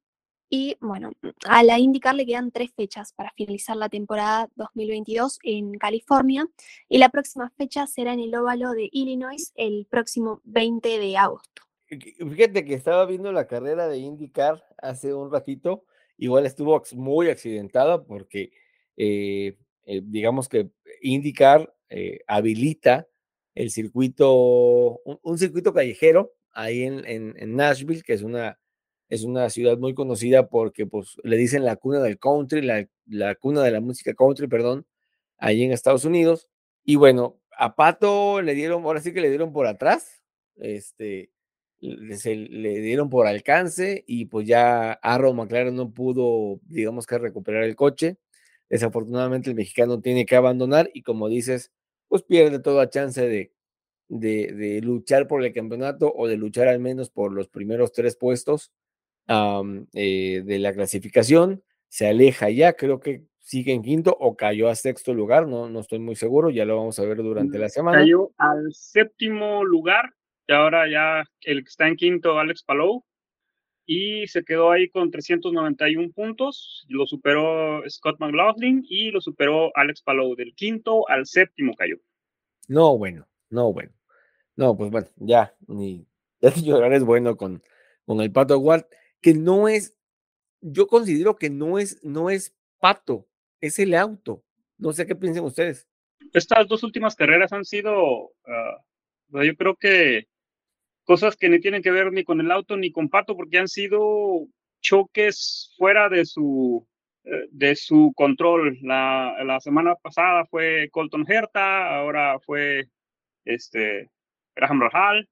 y bueno, a la IndyCar le quedan tres fechas para finalizar la temporada 2022 en California y la próxima fecha será en el óvalo de Illinois el próximo 20 de agosto. Fíjate que estaba viendo la carrera de IndyCar hace un ratito, igual estuvo muy accidentada porque eh, eh, digamos que IndyCar eh, habilita el circuito, un, circuito callejero ahí en Nashville, que es una es una ciudad muy conocida porque pues, le dicen la cuna del country, la, la cuna de la música country, perdón, ahí en Estados Unidos. Y bueno, a Pato le dieron, ahora sí que le dieron por atrás, este, le, le dieron por alcance y pues ya Arrow McLaren no pudo, digamos que recuperar el coche. Desafortunadamente el mexicano tiene que abandonar y como dices, pues pierde toda chance de, de, luchar por el campeonato o de luchar al menos por los primeros tres puestos eh, de la clasificación, se aleja ya, creo que sigue en quinto o cayó a sexto lugar, no, no estoy muy seguro, ya lo vamos a ver durante la semana. Cayó al séptimo lugar y ahora ya el que está en quinto, Alex Palou, y se quedó ahí con 391 puntos, lo superó Scott McLaughlin y lo superó Alex Palou, del quinto al séptimo cayó. No, bueno, no, bueno. No, pues bueno, ya, ni <laughs> llorar es bueno con, con el Pato Ward que no es, yo considero que no es, no es pato, es el auto. No sé qué piensan ustedes. Estas dos últimas carreras han sido, ah, yo creo que cosas que no tienen que ver ni con el auto ni con pato, porque han sido choques fuera de su, eh, de su control. La, la, semana pasada fue Colton Herta, ahora fue este, Graham Rahal.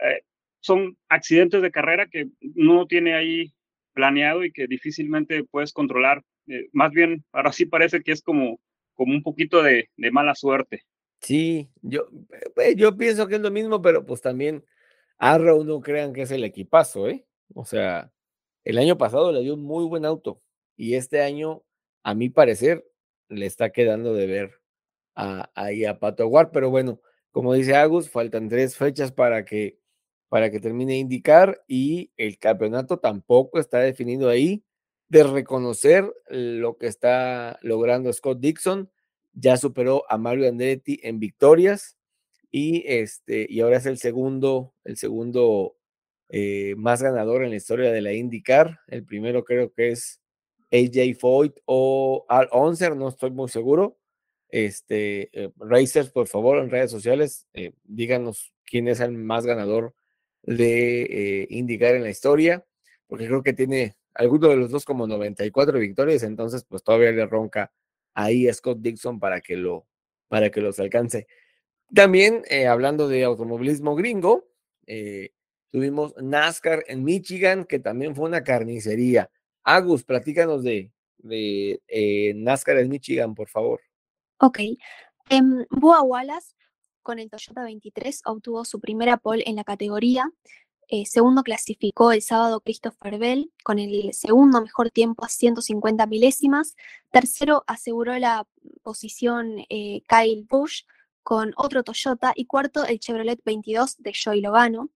Eh, son accidentes de carrera que no tiene ahí planeado y que difícilmente puedes controlar. Eh, más bien, ahora sí parece que es como, como un poquito de, mala suerte. Sí, yo, eh, yo pienso que es lo mismo, pero pues también Arrow no crean que es el equipazo, ¿eh? O sea, el año pasado le dio un muy buen auto y este año, a mi parecer, le está quedando de ver a, ahí a Pato Aguar, pero bueno, como dice Agus, faltan tres fechas para que para que termine indicar y el campeonato tampoco está definido ahí. De reconocer lo que está logrando Scott Dixon, ya superó a Mario Andretti en victorias y, este, y ahora es el segundo, el segundo eh, más ganador en la historia de la IndyCar. El primero creo que es AJ Foyt o Al Onser, no estoy muy seguro. Este, eh, Racers, por favor, en redes sociales, eh, díganos quién es el más ganador de IndyCar en la historia, porque creo que tiene alguno de los dos como 94 victorias, entonces pues todavía le ronca ahí a Scott Dixon para que lo para que los alcance. También eh, hablando de automovilismo gringo, eh, tuvimos NASCAR en Michigan, que también fue una carnicería. Agus, platícanos de, de eh, NASCAR en Michigan, por favor. Ok. Um, Bua Wallace con el Toyota 23 obtuvo su primera pole en la categoría. segundo clasificó el sábado Christopher Bell con el segundo mejor tiempo a 150 milésimas. Tercero aseguró la posición Kyle Busch con otro Toyota y cuarto el Chevrolet 22 de Joey Logano.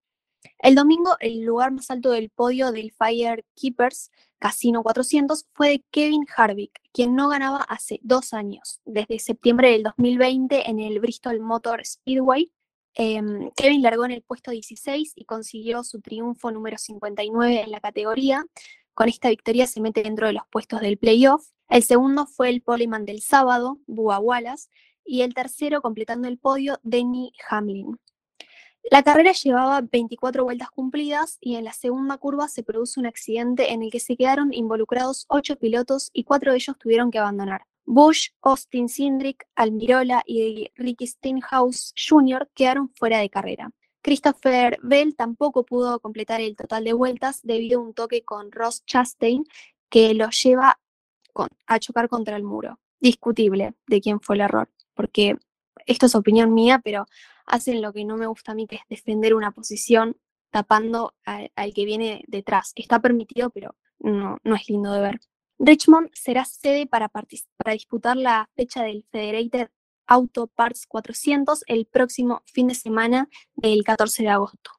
El domingo, el lugar más alto del podio del Firekeepers Casino 400 fue de Kevin Harvick, quien no ganaba hace dos años, desde septiembre del 2020 en el Bristol Motor Speedway. Em, Kevin largó en el puesto 16 y consiguió su triunfo número 59 en la categoría. Con esta victoria se mete dentro de los puestos del playoff. El segundo fue el poleman del sábado, Bua Wallace, y el tercero completando el podio, Denny Hamlin. La carrera llevaba 24 vueltas cumplidas y en la segunda curva se produce un accidente en el que se quedaron involucrados ocho pilotos y cuatro de ellos tuvieron que abandonar. Bush, Austin Sindrick, Almirola y Ricky Steinhaus Jr. quedaron fuera de carrera. Christopher Bell tampoco pudo completar el total de vueltas debido a un toque con Ross Chastain que lo lleva a chocar contra el muro. Discutible de quién fue el error porque esto es opinión mía, pero hacen lo que no me gusta a mí, que es defender una posición tapando al, que viene detrás. Está permitido, pero no, no es lindo de ver. Richmond será sede para, para disputar la fecha del Federated Auto Parts 400 el próximo fin de semana del 14 de agosto.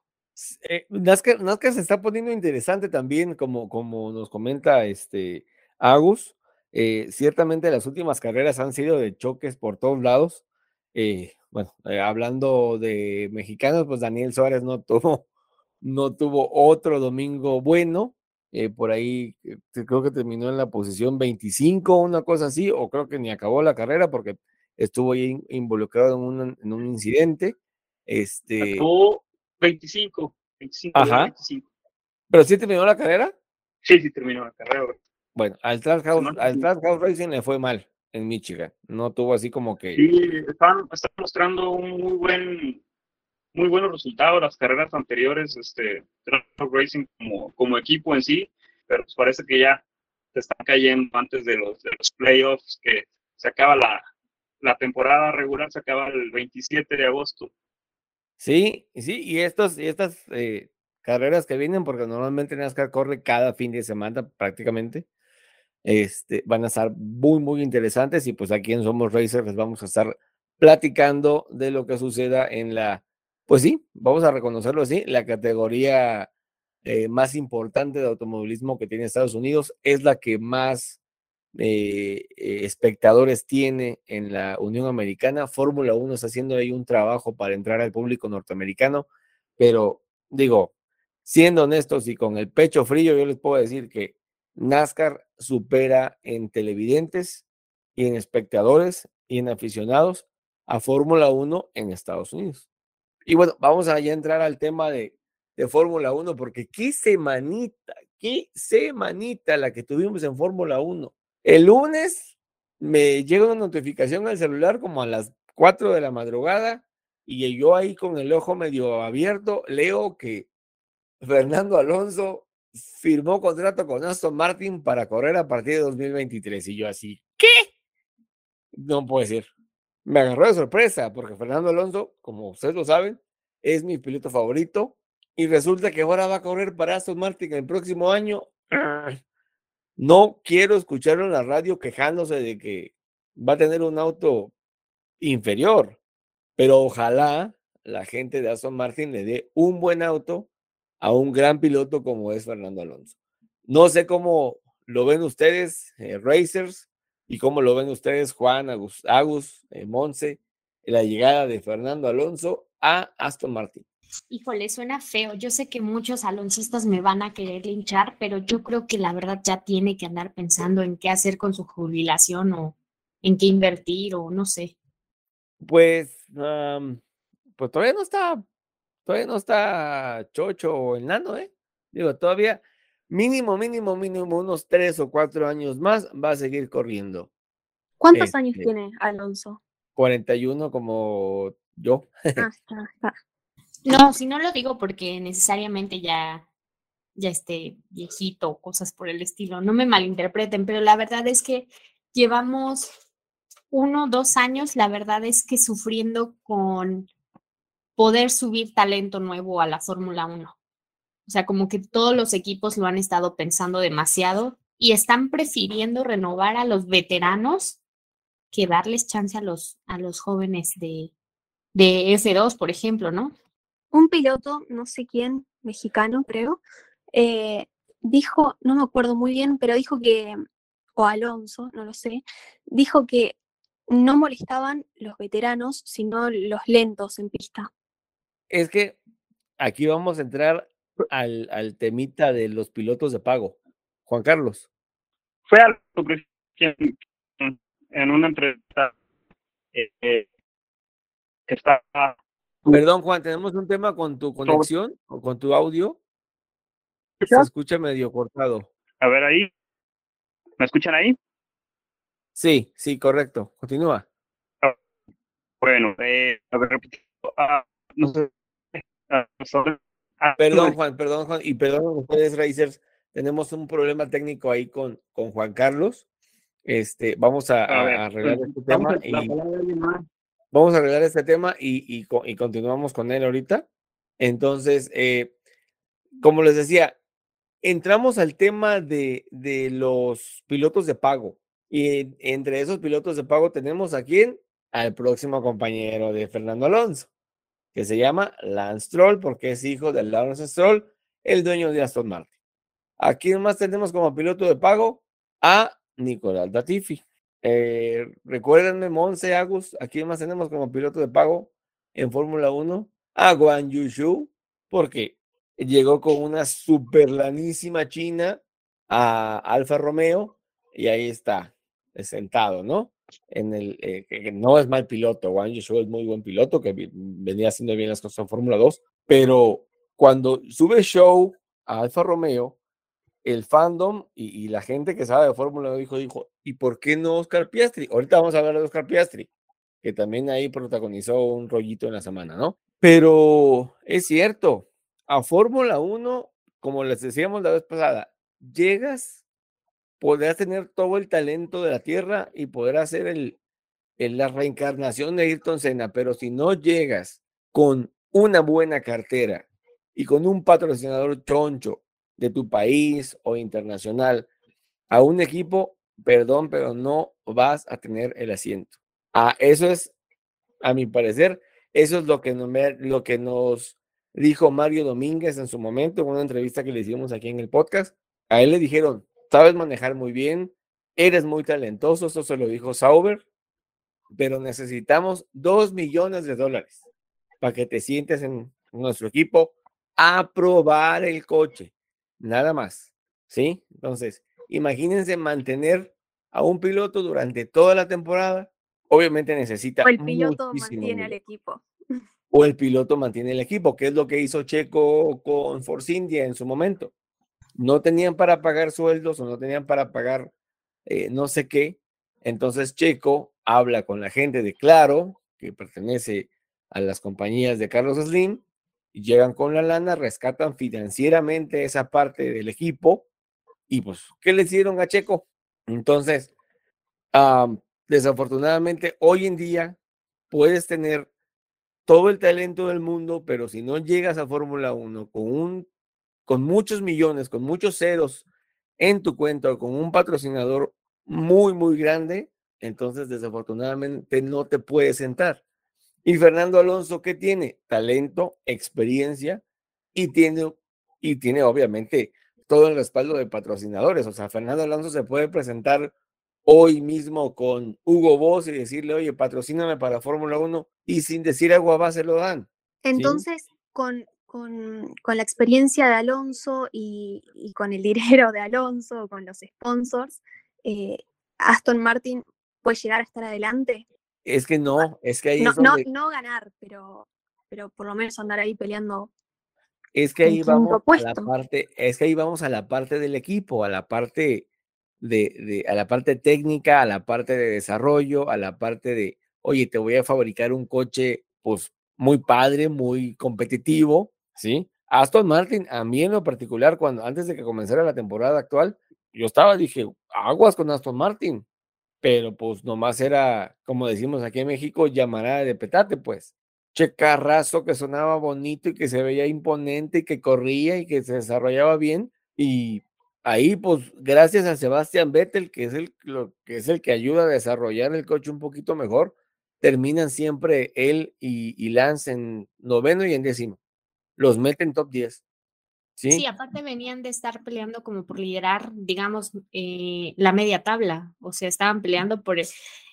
Eh, NASCAR, se está poniendo interesante también, como, como nos comenta este Agus. Eh, ciertamente las últimas carreras han sido de choques por todos lados. Eh, bueno, eh, hablando de mexicanos, pues Daniel Suárez no tuvo, <laughs> no tuvo otro domingo bueno. por ahí creo que terminó en la posición 25, una cosa así, o creo que ni acabó la carrera porque estuvo ahí involucrado en un, en un incidente. Este... Acabó 25, 25, Ajá. 25. ¿Pero sí terminó la carrera? Sí, sí terminó la carrera. Bueno, al Track House, Racing le fue mal en Michigan. No tuvo así como que. Sí, están, mostrando un muy buen, muy buenos resultados las carreras anteriores, este, Racing como, como equipo en sí, pero pues parece que ya se están cayendo antes de los, de los playoffs, que se acaba la, la temporada regular, se acaba el 27 de agosto. Sí, sí, y estos, y estas eh, carreras que vienen, porque normalmente NASCAR corre cada fin de semana prácticamente. Este, van a estar muy, muy interesantes y pues aquí en Somos Racers les vamos a estar platicando de lo que suceda en la, pues sí, vamos a reconocerlo así, la categoría eh, más importante de automovilismo que tiene Estados Unidos, es la que más eh, eh, espectadores tiene en la Unión Americana. Fórmula 1 está haciendo ahí un trabajo para entrar al público norteamericano, pero digo, siendo honestos y con el pecho frío, yo les puedo decir que NASCAR supera en televidentes y en espectadores y en aficionados a Fórmula 1 en Estados Unidos. Y bueno, vamos a ya entrar al tema de, de Fórmula 1 porque qué semanita, qué semanita la que tuvimos en Fórmula 1. El lunes me llega una notificación al celular como a las 4 de la madrugada y yo ahí con el ojo medio abierto leo que Fernando Alonso firmó contrato con Aston Martin para correr a partir de 2023. Y yo así, ¿qué? No puede ser. Me agarró de sorpresa porque Fernando Alonso, como ustedes lo saben, es mi piloto favorito. Y resulta que ahora va a correr para Aston Martin el próximo año. <clears throat> No quiero escucharlo en la radio quejándose de que va a tener un auto inferior, pero ojalá la gente de Aston Martin le dé un buen auto a un gran piloto como es Fernando Alonso. No sé cómo lo ven ustedes, eh, Racers, y cómo lo ven ustedes, Juan, Agus, Agus eh, Monse. la llegada de Fernando Alonso a Aston Martin. Híjole, suena feo. Yo sé que muchos aloncistas me van a querer linchar, pero yo creo que la verdad ya tiene que andar pensando en qué hacer con su jubilación o en qué invertir o no sé. Pues, pues todavía no está, todavía no está chocho o enano, ¿eh? Digo, todavía mínimo, mínimo, mínimo unos tres o cuatro años más va a seguir corriendo. ¿Cuántos años este tiene Alonso? 41 como yo. Ah, está, <laughs> está. No, si no lo digo porque necesariamente ya, ya esté viejito o cosas por el estilo. No me malinterpreten, pero la verdad es que llevamos uno, dos años, la verdad es que sufriendo con poder subir talento nuevo a la Fórmula 1. O sea, como que todos los equipos lo han estado pensando demasiado y están prefiriendo renovar a los veteranos que darles chance a los, a los jóvenes de, de F2, por ejemplo, ¿no? Un piloto, no sé quién, mexicano creo, eh, dijo, no me acuerdo muy bien, pero dijo que, o Alonso, no lo sé, dijo que no molestaban los veteranos, sino los lentos en pista. Es que aquí vamos a entrar al, al temita de los pilotos de pago. Juan Carlos. Fue algo en una entrevista eh, eh, está Perdón, Juan, tenemos un tema con tu conexión o con tu audio. Se escucha medio cortado. A ver ahí. ¿Me escuchan ahí? Sí, sí, correcto. Continúa. Ah, bueno, eh, a ver, ah, no sé. Perdón, Juan, perdón, Juan, y perdón ustedes, Racers, tenemos un problema técnico ahí con, con Juan Carlos. Este, vamos a, arreglar este tema y vamos a arreglar este tema y, y, continuamos con él ahorita. Entonces, eh, como les decía, entramos al tema de, de los pilotos de pago. Y entre esos pilotos de pago tenemos a quién? Al próximo compañero de Fernando Alonso, que se llama Lance Stroll, porque es hijo de Lance Stroll, el dueño de Aston Martin. ¿A quién más tenemos como piloto de pago? A Nicolás Latifi. Eh, recuérdenme, Monse Agus, ¿a quién más tenemos como piloto de pago en Fórmula 1? A Guan Yushu, porque llegó con una superlanísima china a Alfa Romeo y ahí está, sentado, ¿no? En el, eh, que no es mal piloto, Yushu es muy buen piloto, que venía haciendo bien las cosas en Fórmula 2, pero cuando sube show a Alfa Romeo, el fandom y, la gente que sabe de Fórmula 1 dijo, dijo, ¿y por qué no Oscar Piastri? Ahorita vamos a hablar de Oscar Piastri, que también ahí protagonizó un rollito en la semana, ¿no? Pero es cierto, a Fórmula 1, como les decíamos la vez pasada, llegas, podrás tener todo el talento de la tierra y poder hacer el, la reencarnación de Ayrton Senna, pero si no llegas con una buena cartera y con un patrocinador choncho de tu país o internacional a un equipo, perdón, pero no vas a tener el asiento. Ah, eso es, a mi parecer, eso es lo que, nos, lo que nos dijo Mario Domínguez en su momento, en una entrevista que le hicimos aquí en el podcast. A él le dijeron, sabes manejar muy bien, eres muy talentoso, eso se lo dijo Sauber, pero necesitamos dos millones de dólares para que te sientes en nuestro equipo a probar el coche nada más, ¿sí? Entonces, imagínense mantener a un piloto durante toda la temporada, obviamente necesita... O el piloto mantiene al equipo. O el piloto mantiene el equipo, que es lo que hizo Checo con Force India en su momento. No tenían para pagar sueldos o no tenían para pagar eh, no sé qué. Entonces Checo habla con la gente de Claro, que pertenece a las compañías de Carlos Slim, llegan con la lana, rescatan financieramente esa parte del equipo y pues, ¿qué le hicieron a Checo? Entonces, desafortunadamente, hoy en día puedes tener todo el talento del mundo, pero si no llegas a Fórmula 1 con, un, con muchos millones, con muchos ceros en tu cuenta o con un patrocinador muy, muy grande, entonces desafortunadamente no te puedes sentar. Y Fernando Alonso, ¿qué tiene? Talento, experiencia y tiene, y tiene obviamente todo el respaldo de patrocinadores. O sea, Fernando Alonso se puede presentar hoy mismo con Hugo Boss y decirle, oye, patrocíname para Fórmula 1 y sin decir agua va se lo dan. Entonces, con, con, con, la experiencia de Alonso y, y, con el dinero de Alonso, con los sponsors, eh, Aston Martin puede llegar a estar adelante. Es que no, es que ahí no, es donde... no, no ganar, pero, pero por lo menos andar ahí peleando es que ahí vamos a la parte, es que ahí vamos a la parte del equipo, a la parte de, de, a la parte técnica, a la parte de desarrollo, a la parte de, oye, te voy a fabricar un coche, pues muy padre, muy competitivo, ¿sí? Aston Martin, a mí en lo particular, cuando antes de que comenzara la temporada actual, yo estaba, dije, aguas con Aston Martin, pero pues nomás era, como decimos aquí en México, llamará de petate, pues checarrazo que sonaba bonito y que se veía imponente y que corría y que se desarrollaba bien. Y ahí, pues, gracias a Sebastián Vettel, que es el, que es el que ayuda a desarrollar el coche un poquito mejor, terminan siempre él y, y Lance en noveno y en décimo. Los meten top 10. ¿Sí? sí, aparte venían de estar peleando como por liderar, digamos, eh, la media tabla. O sea, estaban peleando por el,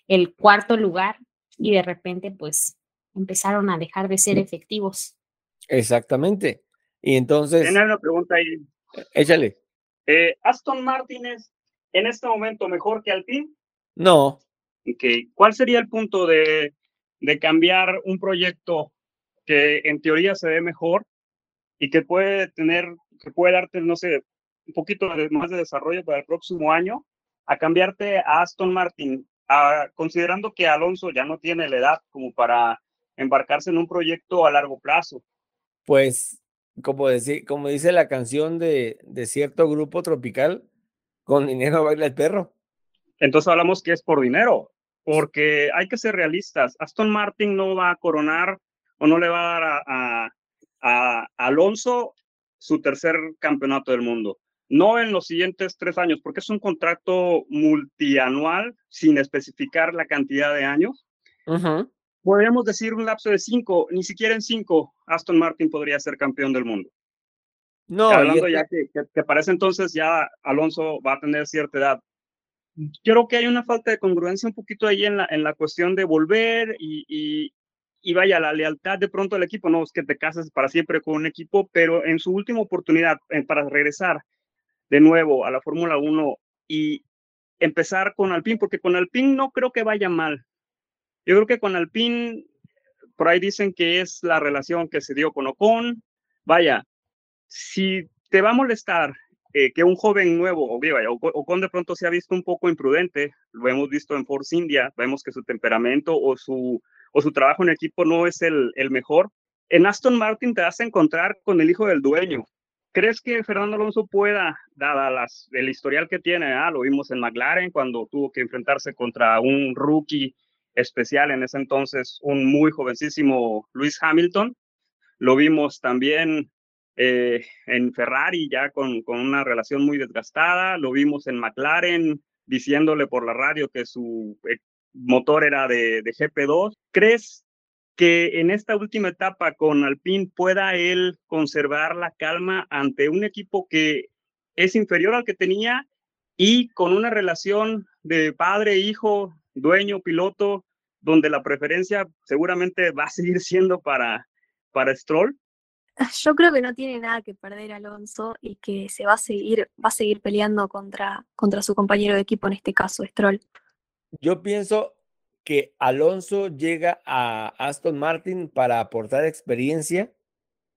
el cuarto lugar y de repente, pues, empezaron a dejar de ser efectivos. Exactamente. Y entonces... Tiene una pregunta ahí. Échale. Eh, ¿Aston Martin es en este momento mejor que Alpine? No. Okay. ¿Cuál sería el punto de, de cambiar un proyecto que en teoría se ve mejor y que puede tener, que puede darte, no sé, un poquito más de desarrollo para el próximo año, a cambiarte a Aston Martin, a, considerando que Alonso ya no tiene la edad como para embarcarse en un proyecto a largo plazo. Pues, como, decir, como dice la canción de, de cierto grupo tropical, con dinero baila el perro. Entonces hablamos que es por dinero, porque hay que ser realistas. Aston Martin no va a coronar o no le va a dar a, a, a Alonso su tercer campeonato del mundo. No en los siguientes tres años, porque es un contrato multianual sin especificar la cantidad de años. Uh -huh podríamos decir un lapso de cinco, ni siquiera en cinco, Aston Martin podría ser campeón del mundo. No, hablando ya que, que, que, para ese entonces ya Alonso va a tener cierta edad. Creo que hay una falta de congruencia un poquito ahí en la, en la cuestión de volver y, y, y vaya, la lealtad de pronto al equipo, no es que te cases para siempre con un equipo, pero en su última oportunidad eh, para regresar de nuevo a la Fórmula 1 y empezar con Alpine, porque con Alpine no creo que vaya mal, yo creo que con Alpine, por ahí dicen que es la relación que se dio con Ocon. Vaya, si te va a molestar eh, que un joven nuevo, o vaya, Ocon de pronto se ha visto un poco imprudente, lo hemos visto en Force India, vemos que su temperamento o su, o su trabajo en equipo no es el, el mejor. En Aston Martin te vas a encontrar con el hijo del dueño. ¿Crees que Fernando Alonso pueda, dada las, el historial que tiene, ah, lo vimos en McLaren cuando tuvo que enfrentarse contra un rookie especial en ese entonces, un muy jovencísimo Luis Hamilton. Lo vimos también eh, en Ferrari, ya con, con, una relación muy desgastada. Lo vimos en McLaren, diciéndole por la radio que su motor era de, de GP2. ¿Crees que en esta última etapa con Alpine pueda él conservar la calma ante un equipo que es inferior al que tenía y con una relación de padre-hijo dueño, piloto, donde la preferencia seguramente va a seguir siendo para, para Stroll? <laughs> Yo creo que no tiene nada que perder Alonso y que se va a seguir, va a seguir peleando contra, contra su compañero de equipo, en este caso, Stroll. Yo pienso que Alonso llega a Aston Martin para aportar experiencia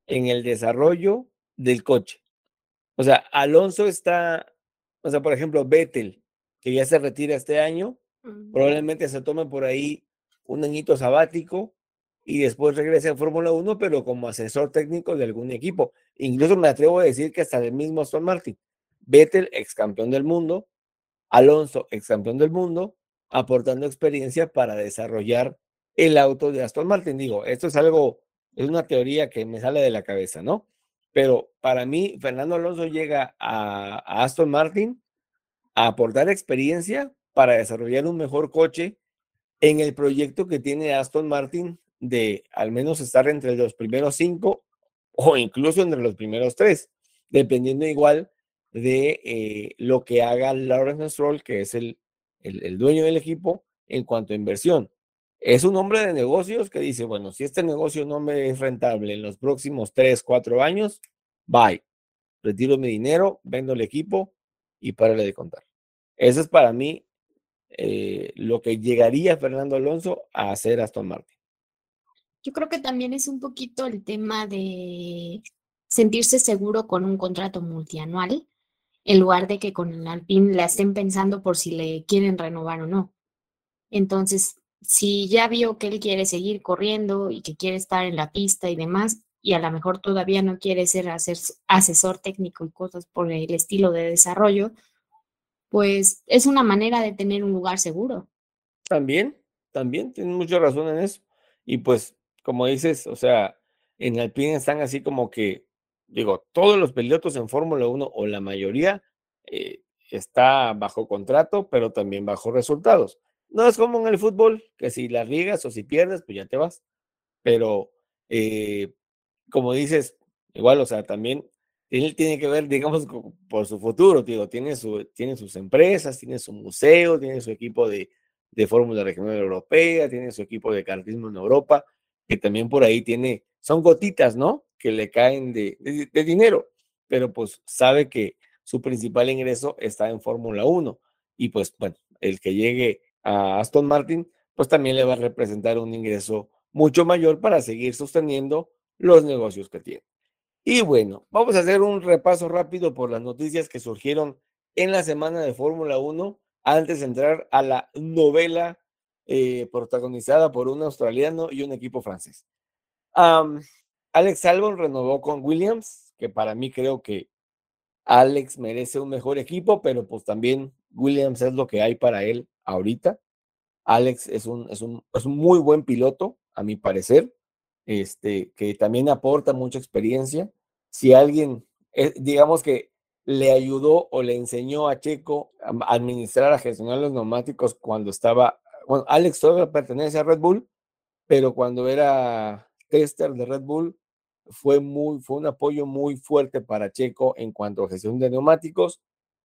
en el desarrollo del coche. O sea, Alonso está, o sea, por ejemplo, Vettel, que ya se retira este año, Probablemente se tome por ahí un añito sabático y después regrese a Fórmula 1, pero como asesor técnico de algún equipo. Incluso me atrevo a decir que hasta el mismo Aston Martin. Vettel, ex campeón del mundo, Alonso, ex campeón del mundo, aportando experiencia para desarrollar el auto de Aston Martin. Digo, esto es algo, es una teoría que me sale de la cabeza, ¿no? Pero para mí, Fernando Alonso llega a, Aston Martin a aportar experiencia para desarrollar un mejor coche en el proyecto que tiene Aston Martin de al menos estar entre los primeros cinco o incluso entre los primeros tres, dependiendo igual de eh, lo que haga Lawrence Stroll, que es el el, dueño del equipo, en cuanto a inversión. Es un hombre de negocios que dice, bueno, si este negocio no me es rentable en los próximos tres, cuatro años, bye. Retiro mi dinero, vendo el equipo y párale de contar. Eso es para mí eh, lo que llegaría Fernando Alonso a hacer Aston Martin. Yo creo que también es un poquito el tema de sentirse seguro con un contrato multianual, en lugar de que con el Alpine la estén pensando por si le quieren renovar o no. Entonces, si ya vio que él quiere seguir corriendo y que quiere estar en la pista y demás, y a lo mejor todavía no quiere ser asesor técnico y cosas por el estilo de desarrollo, pues es una manera de tener un lugar seguro. También, también, tienen mucha razón en eso. Y pues, como dices, o sea, en Alpine están así como que, digo, todos los pilotos en Fórmula 1 o la mayoría eh, está bajo contrato, pero también bajo resultados. No es como en el fútbol, que si la riegas o si pierdes, pues ya te vas. Pero, eh, como dices, igual, o sea, también él tiene que ver, digamos, por su futuro, digo, tiene, su, tiene sus empresas, tiene su museo, tiene su equipo de, de Fórmula Regional Europea, tiene su equipo de cartismo en Europa, que también por ahí tiene, son gotitas, ¿no? Que le caen de, dinero, pero pues sabe que su principal ingreso está en Fórmula 1 y pues, bueno, el que llegue a Aston Martin, pues también le va a representar un ingreso mucho mayor para seguir sosteniendo los negocios que tiene. Y bueno, vamos a hacer un repaso rápido por las noticias que surgieron en la semana de Fórmula 1 antes de entrar a la novela eh, protagonizada por un australiano y un equipo francés. Alex Albon renovó con Williams, que para mí creo que Alex merece un mejor equipo, pero pues también Williams es lo que hay para él ahorita. Alex es un, es un, es un muy buen piloto, a mi parecer, este, que también aporta mucha experiencia si alguien, eh, digamos que le ayudó o le enseñó a Checo a administrar, a gestionar los neumáticos cuando estaba, bueno, Alex todavía pertenece a Red Bull, pero cuando era tester de Red Bull fue muy, fue un apoyo muy fuerte para Checo en cuanto a gestión de neumáticos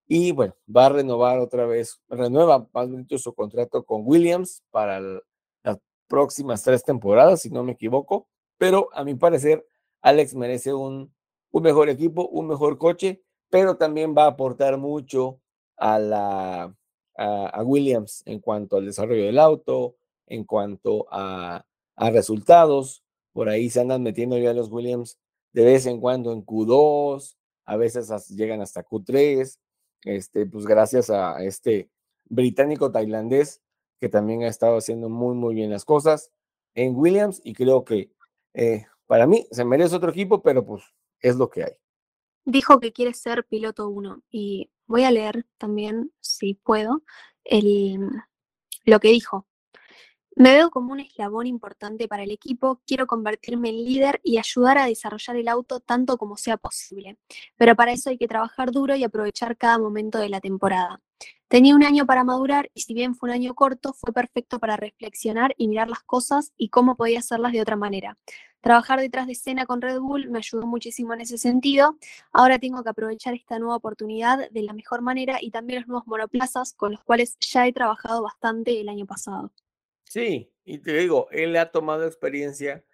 y bueno, va a renovar otra vez, renueva más bonito su contrato con Williams para las próximas tres temporadas, si no me equivoco, pero a mi parecer Alex merece un un mejor equipo, un mejor coche, pero también va a aportar mucho a, la, a, Williams en cuanto al desarrollo del auto, en cuanto a, a, resultados. Por ahí se andan metiendo ya los Williams de vez en cuando en Q2, a veces llegan hasta Q3, este, pues gracias a este británico tailandés que también ha estado haciendo muy, muy bien las cosas en Williams y creo que eh, para mí se merece otro equipo, pero pues es lo que hay. Dijo que quiere ser piloto 1 y voy a leer también, si puedo, el, lo que dijo. Me veo como un eslabón importante para el equipo, quiero convertirme en líder y ayudar a desarrollar el auto tanto como sea posible, pero para eso hay que trabajar duro y aprovechar cada momento de la temporada. Tenía un año para madurar y si bien fue un año corto, fue perfecto para reflexionar y mirar las cosas y cómo podía hacerlas de otra manera. Trabajar detrás de escena con Red Bull me ayudó muchísimo en ese sentido. Ahora tengo que aprovechar esta nueva oportunidad de la mejor manera y también los nuevos monoplazas con los cuales ya he trabajado bastante el año pasado. Sí, y te digo, él ha tomado experiencia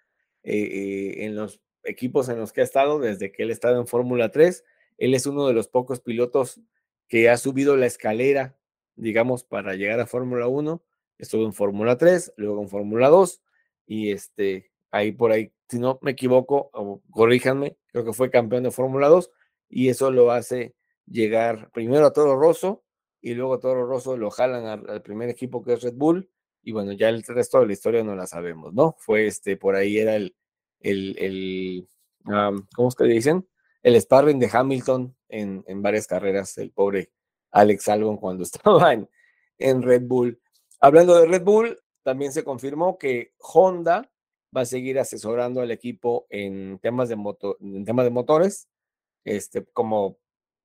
eh, eh, en los equipos en los que ha estado desde que él estaba en Fórmula 3. Él es uno de los pocos pilotos que ha subido la escalera, digamos, para llegar a Fórmula 1. Estuvo en Fórmula 3, luego en Fórmula 2 y este, ahí por ahí, si no me equivoco, corríjanme, creo que fue campeón de Fórmula 2 y eso lo hace llegar primero a Toro Rosso y luego a Toro Rosso lo jalan al primer equipo que es Red Bull y bueno, ya el resto de la historia no la sabemos, ¿no? Fue este, por ahí era el, el, el ¿cómo es que dicen? El sparring de Hamilton en, en, varias carreras, el pobre Alex Albon cuando <laughs> estaba en, en Red Bull. Hablando de Red Bull, también se confirmó que Honda va a seguir asesorando al equipo en temas de, moto, en temas de motores. Este, como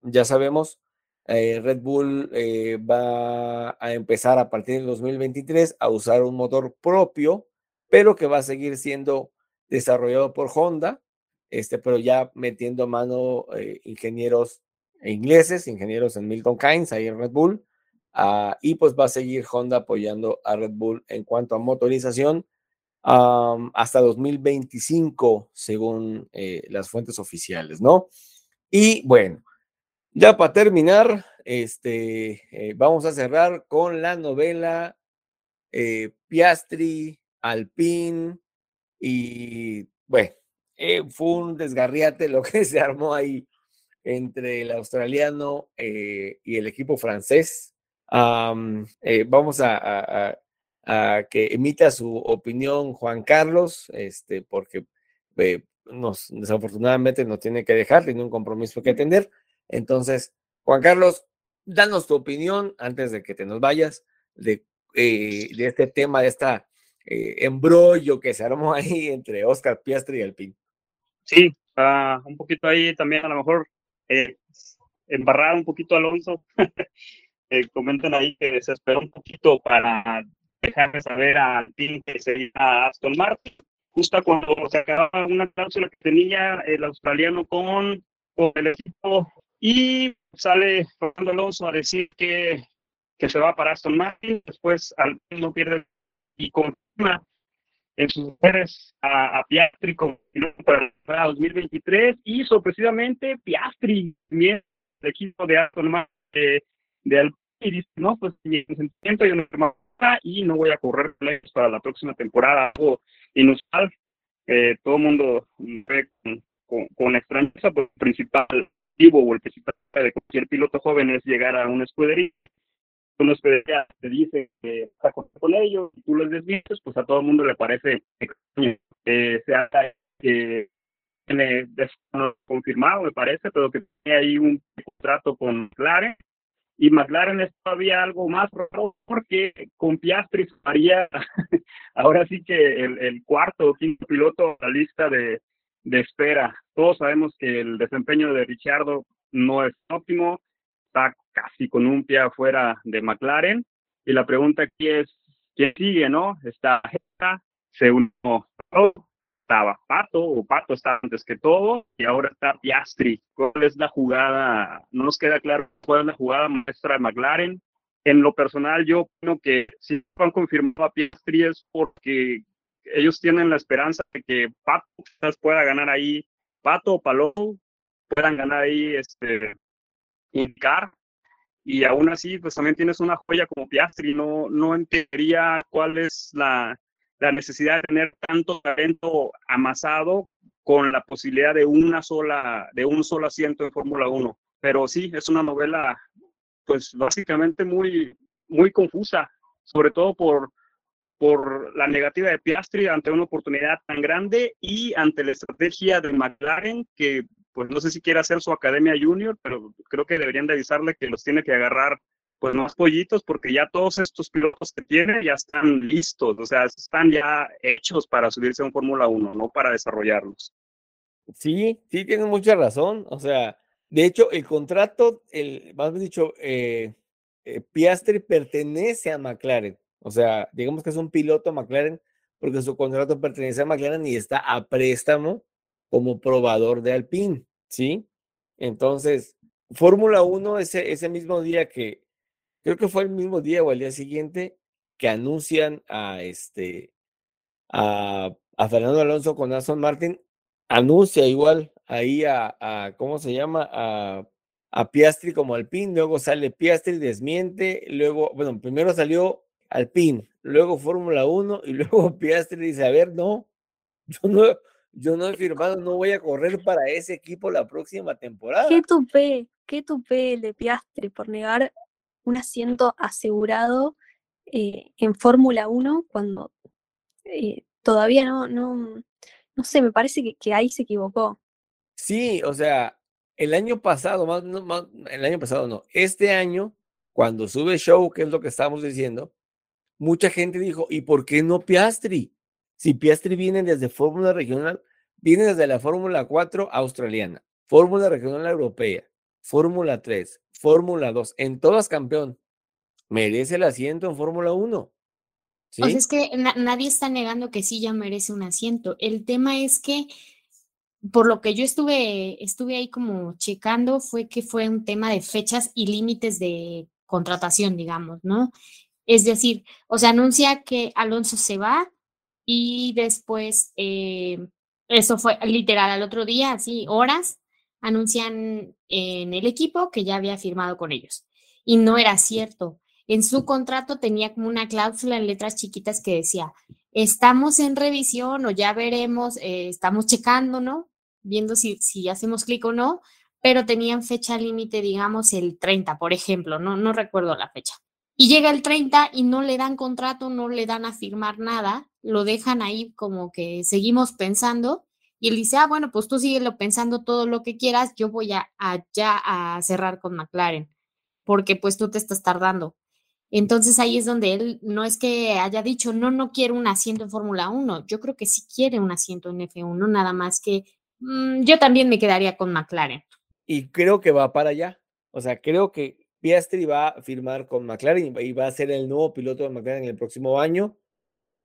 ya sabemos, eh, Red Bull eh, va a empezar a partir del 2023 a usar un motor propio, pero que va a seguir siendo desarrollado por Honda, este, pero ya metiendo mano eh, ingenieros ingleses, ingenieros en Milton Keynes, ahí en Red Bull, Ah, y pues va a seguir Honda apoyando a Red Bull en cuanto a motorización hasta 2025, según eh, las fuentes oficiales, ¿no? Y bueno, ya para terminar, este, eh, vamos a cerrar con la novela eh, Piastri, Alpine y bueno, fue un desgarriate lo que <laughs> se armó ahí entre el australiano y el equipo francés. Eh, vamos a, que emita su opinión Juan Carlos, este, porque eh, nos, desafortunadamente nos tiene que dejar, tiene un compromiso que atender. Entonces, Juan Carlos, danos tu opinión antes de que te nos vayas de, eh, de este tema, de esta embrollo que se armó <laughs> ahí entre Oscar Piastri y Alpín. Sí, un poquito ahí también a lo mejor embarrar un poquito Alonso. <laughs> comentan ahí que se esperó un poquito para dejarle saber al team que sería Aston Martin, justo cuando se acababa una cláusula que tenía el australiano con, con el equipo y sale Fernando Alonso a decir que, que se va para Aston Martin, después al no pierde y confirma en sus mujeres a, a, Piastri como para el 2023 y sorpresivamente Piastri, el equipo de Aston Martin de, de y dice, no, pues mi sentimiento yo no y no voy a correr para la próxima temporada, algo inusual. Eh, todo el mundo ve con, con, extrañeza, pues principal vivo o el principal de cualquier piloto joven es llegar a una escudería. Una escudería te dice que está con ellos y tú les desmientes, pues a todo el mundo le parece extraño. Eh, se que tiene confirmado, me parece, pero que tiene ahí un contrato con Clare y McLaren es todavía algo más raro porque con Piastri haría <laughs> ahora sí que el, cuarto o quinto piloto a la lista de, de, espera. Todos sabemos que el desempeño de Richardo no es óptimo, está casi con un pie afuera de McLaren y la pregunta aquí es, ¿quién sigue, no? Está se unió estaba Pato, o Pato está antes que todo, y ahora está Piastri. ¿Cuál es la jugada? No nos queda claro cuál es la jugada maestra de McLaren. En lo personal, yo creo que si han confirmado a Piastri es porque ellos tienen la esperanza de que Pato quizás pueda ganar ahí, Pato o Palou puedan ganar ahí este Incar, y aún así, pues también tienes una joya como Piastri, no, no entendería cuál es la, la necesidad de tener tanto talento amasado con la posibilidad de una sola, de un solo asiento en Fórmula 1. Pero sí, es una novela, pues básicamente muy, muy confusa, sobre todo por, por la negativa de Piastri ante una oportunidad tan grande y ante la estrategia de McLaren, que pues no sé si quiere hacer su academia junior, pero creo que deberían de avisarle que los tiene que agarrar pues más pollitos porque ya todos estos pilotos que tiene ya están listos, o sea, están ya hechos para subirse a un Fórmula 1, no para desarrollarlos. Sí, sí, tienes mucha razón. O sea, de hecho, el contrato, el, más bien dicho, eh, eh, Piastri pertenece a McLaren. O sea, digamos que es un piloto McLaren porque su contrato pertenece a McLaren y está a préstamo como probador de Alpine, ¿sí? Entonces, Fórmula 1 ese, ese mismo día que, creo que fue el mismo día o el día siguiente que anuncian a este a, Fernando Alonso con Aston Martin, anuncia igual ahí a, ¿cómo se llama? A Piastri como Alpine, luego sale Piastri, desmiente, luego, bueno, primero salió Alpine, luego Fórmula 1 y <laughs> luego Piastri dice, a ver, no, yo no, yo no he firmado, no voy a correr para ese equipo la próxima temporada. Qué tupe, qué tupe de Piastri por negar un asiento asegurado eh, en Fórmula 1 cuando eh, todavía no, no, no sé, me parece que, que, ahí se equivocó. Sí, o sea, el año pasado, más, más, el año pasado no, este año, cuando sube show, que es lo que estamos diciendo, mucha gente dijo, ¿y por qué no Piastri? Si Piastri viene desde Fórmula Regional, viene desde la Fórmula 4 australiana, Fórmula Regional Europea, Fórmula 3, Fórmula 2, en todas campeón. Merece el asiento en Fórmula 1. ¿sí? O sea, es que nadie está negando que sí ya merece un asiento. El tema es que, por lo que yo estuve, estuve ahí como checando, fue que fue un tema de fechas y límites de contratación, digamos, ¿no? Es decir, o sea, anuncia que Alonso se va y después, eh, eso fue literal al otro día, así, horas, anuncian en el equipo que ya había firmado con ellos. Y no era cierto. En su contrato tenía como una cláusula en letras chiquitas que decía, estamos en revisión o ya veremos, eh, estamos checando, ¿no? Viendo si, si hacemos clic o no, pero tenían fecha límite, digamos, el 30, por ejemplo, no, no recuerdo la fecha. Y llega el 30 y no le dan contrato, no le dan a firmar nada, lo dejan ahí como que seguimos pensando y él dice, ah, bueno, pues tú síguelo pensando todo lo que quieras, yo voy a, ya a cerrar con McLaren, porque pues tú te estás tardando. Entonces ahí es donde él no es que haya dicho, no, no quiero un asiento en Fórmula 1, yo creo que sí quiere un asiento en F1, nada más que mm, yo también me quedaría con McLaren. Y creo que va para allá, o sea, creo que Piastri va a firmar con McLaren y va a ser el nuevo piloto de McLaren el próximo año.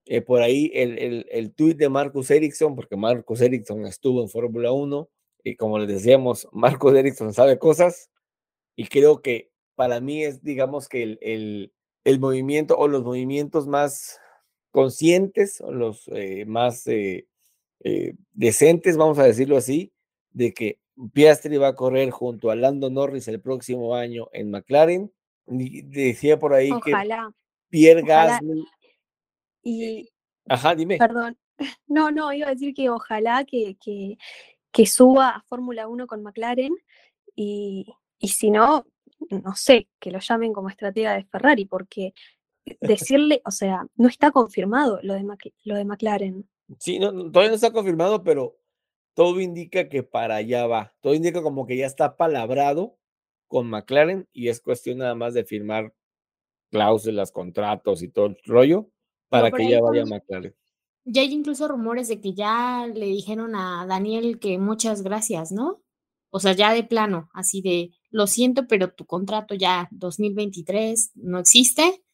Eh, por ahí el, el, el tuit de Marcus Ericsson, porque Marcus Ericsson estuvo en Fórmula 1 y como les decíamos, Marcus Ericsson sabe cosas y creo que para mí es, digamos que el, el, el movimiento o los movimientos más conscientes o los eh, más eh, decentes, vamos a decirlo así, de que Piastri va a correr junto a Lando Norris el próximo año en McLaren. Decía por ahí que Pierre Gasly. Y, Ajá, dime. Perdón. <laughs> No, no, iba a decir que ojalá que, que, que suba a Fórmula 1 con McLaren y, y si no, no sé, que lo llamen como estratega de Ferrari, porque decirle, o sea, no está confirmado lo de, lo de McLaren. Sí, no, todavía no está confirmado, pero todo indica que para allá va. Todo indica como que ya está palabrado con McLaren y es cuestión nada más de firmar cláusulas, contratos y todo el rollo para que ya vaya McLaren. Ya hay incluso rumores de que ya le dijeron a Daniel que muchas gracias, ¿no? O sea, ya de plano, así de, lo siento, pero tu contrato ya 2023 no existe,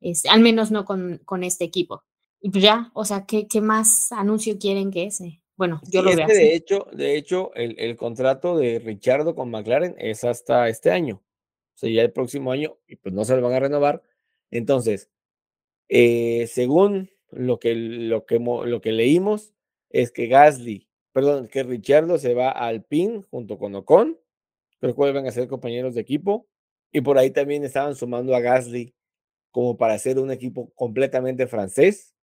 es, al menos no con, con este equipo. Y pues ya, o sea, ¿qué, ¿qué más anuncio quieren que ese? Bueno, yo lo veo. Así. De hecho, de hecho el, el, contrato de Richardo con McLaren es hasta este año. O sea, ya el próximo año, y pues no se lo van a renovar. Entonces, eh, según lo que, lo, que, lo que leímos, es que Gasly, perdón, que Richardo se va al PIN junto con Ocon, pero vuelven a ser compañeros de equipo. Y por ahí también estaban sumando a Gasly como para hacer un equipo completamente francés.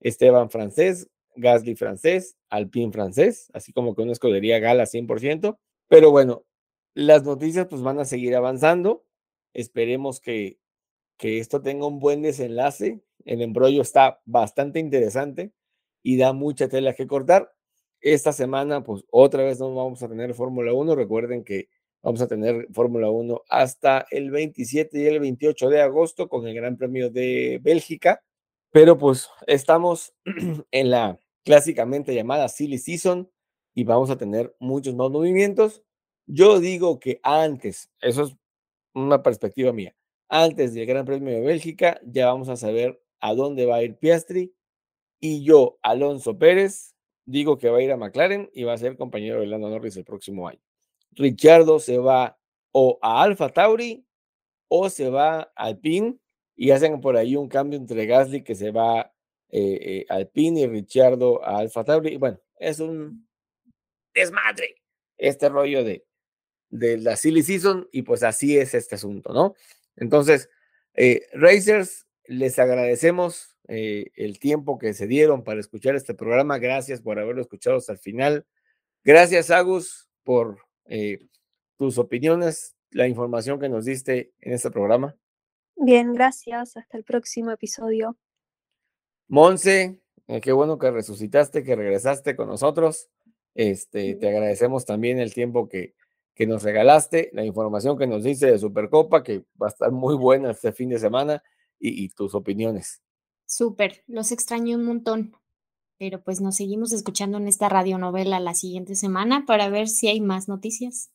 Esteban francés, Gasly francés, Alpine francés, así como que una escudería gala 100%. Pero bueno, las noticias pues van a seguir avanzando. Esperemos que, que esto tenga un buen desenlace. El embrollo está bastante interesante y da mucha tela que cortar. Esta semana pues otra vez no vamos a tener Fórmula 1. Recuerden que vamos a tener Fórmula 1 hasta el 27 y el 28 de agosto con el Gran Premio de Bélgica. Pero pues estamos <clears throat> en la clásicamente llamada Silly Season y vamos a tener muchos más movimientos. Yo digo que antes, eso es una perspectiva mía, antes del Gran Premio de Bélgica ya vamos a saber a dónde va a ir Piastri y yo, Alonso Pérez, digo que va a ir a McLaren y va a ser compañero de Lando Norris el próximo año. Richardo se va o a Alfa Tauri o se va al PIN y hacen por ahí un cambio entre Gasly que se va eh, eh, Alpine y Ricciardo a Alfa Tauri. Bueno, es un desmadre este rollo de, de la silly season y pues así es este asunto, ¿no? Entonces, eh, Racers, les agradecemos eh, el tiempo que se dieron para escuchar este programa. Gracias por haberlo escuchado hasta el final. Gracias, Agus, por eh, tus opiniones, la información que nos diste en este programa. Bien, gracias. Hasta el próximo episodio. Monse, eh, qué bueno que resucitaste, que regresaste con nosotros. Este, te agradecemos también el tiempo que, que nos regalaste, la información que nos dice de Supercopa, que va a estar muy buena este fin de semana, y, y tus opiniones. Súper, los extraño un montón, pero pues nos seguimos escuchando en esta radionovela la siguiente semana para ver si hay más noticias.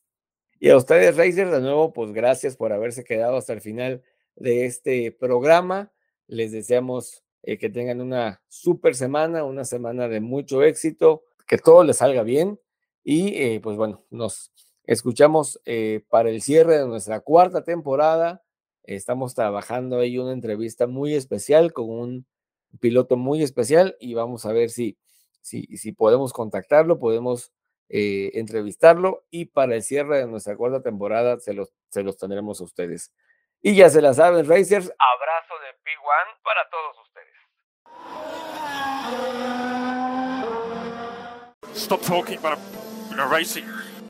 Y a ustedes, Racer, de nuevo, pues gracias por haberse quedado hasta el final de este programa. Les deseamos eh, que tengan una super semana, una semana de mucho éxito, que todo les salga bien y eh, pues bueno, nos escuchamos eh, para el cierre de nuestra cuarta temporada. Estamos trabajando ahí una entrevista muy especial con un piloto muy especial y vamos a ver si, si, si podemos contactarlo, podemos entrevistarlo y para el cierre de nuestra cuarta temporada se los, se los tendremos a ustedes. Y ya se la saben, Racers. Abrazo de P1 para todos ustedes. Stop talking about, racing.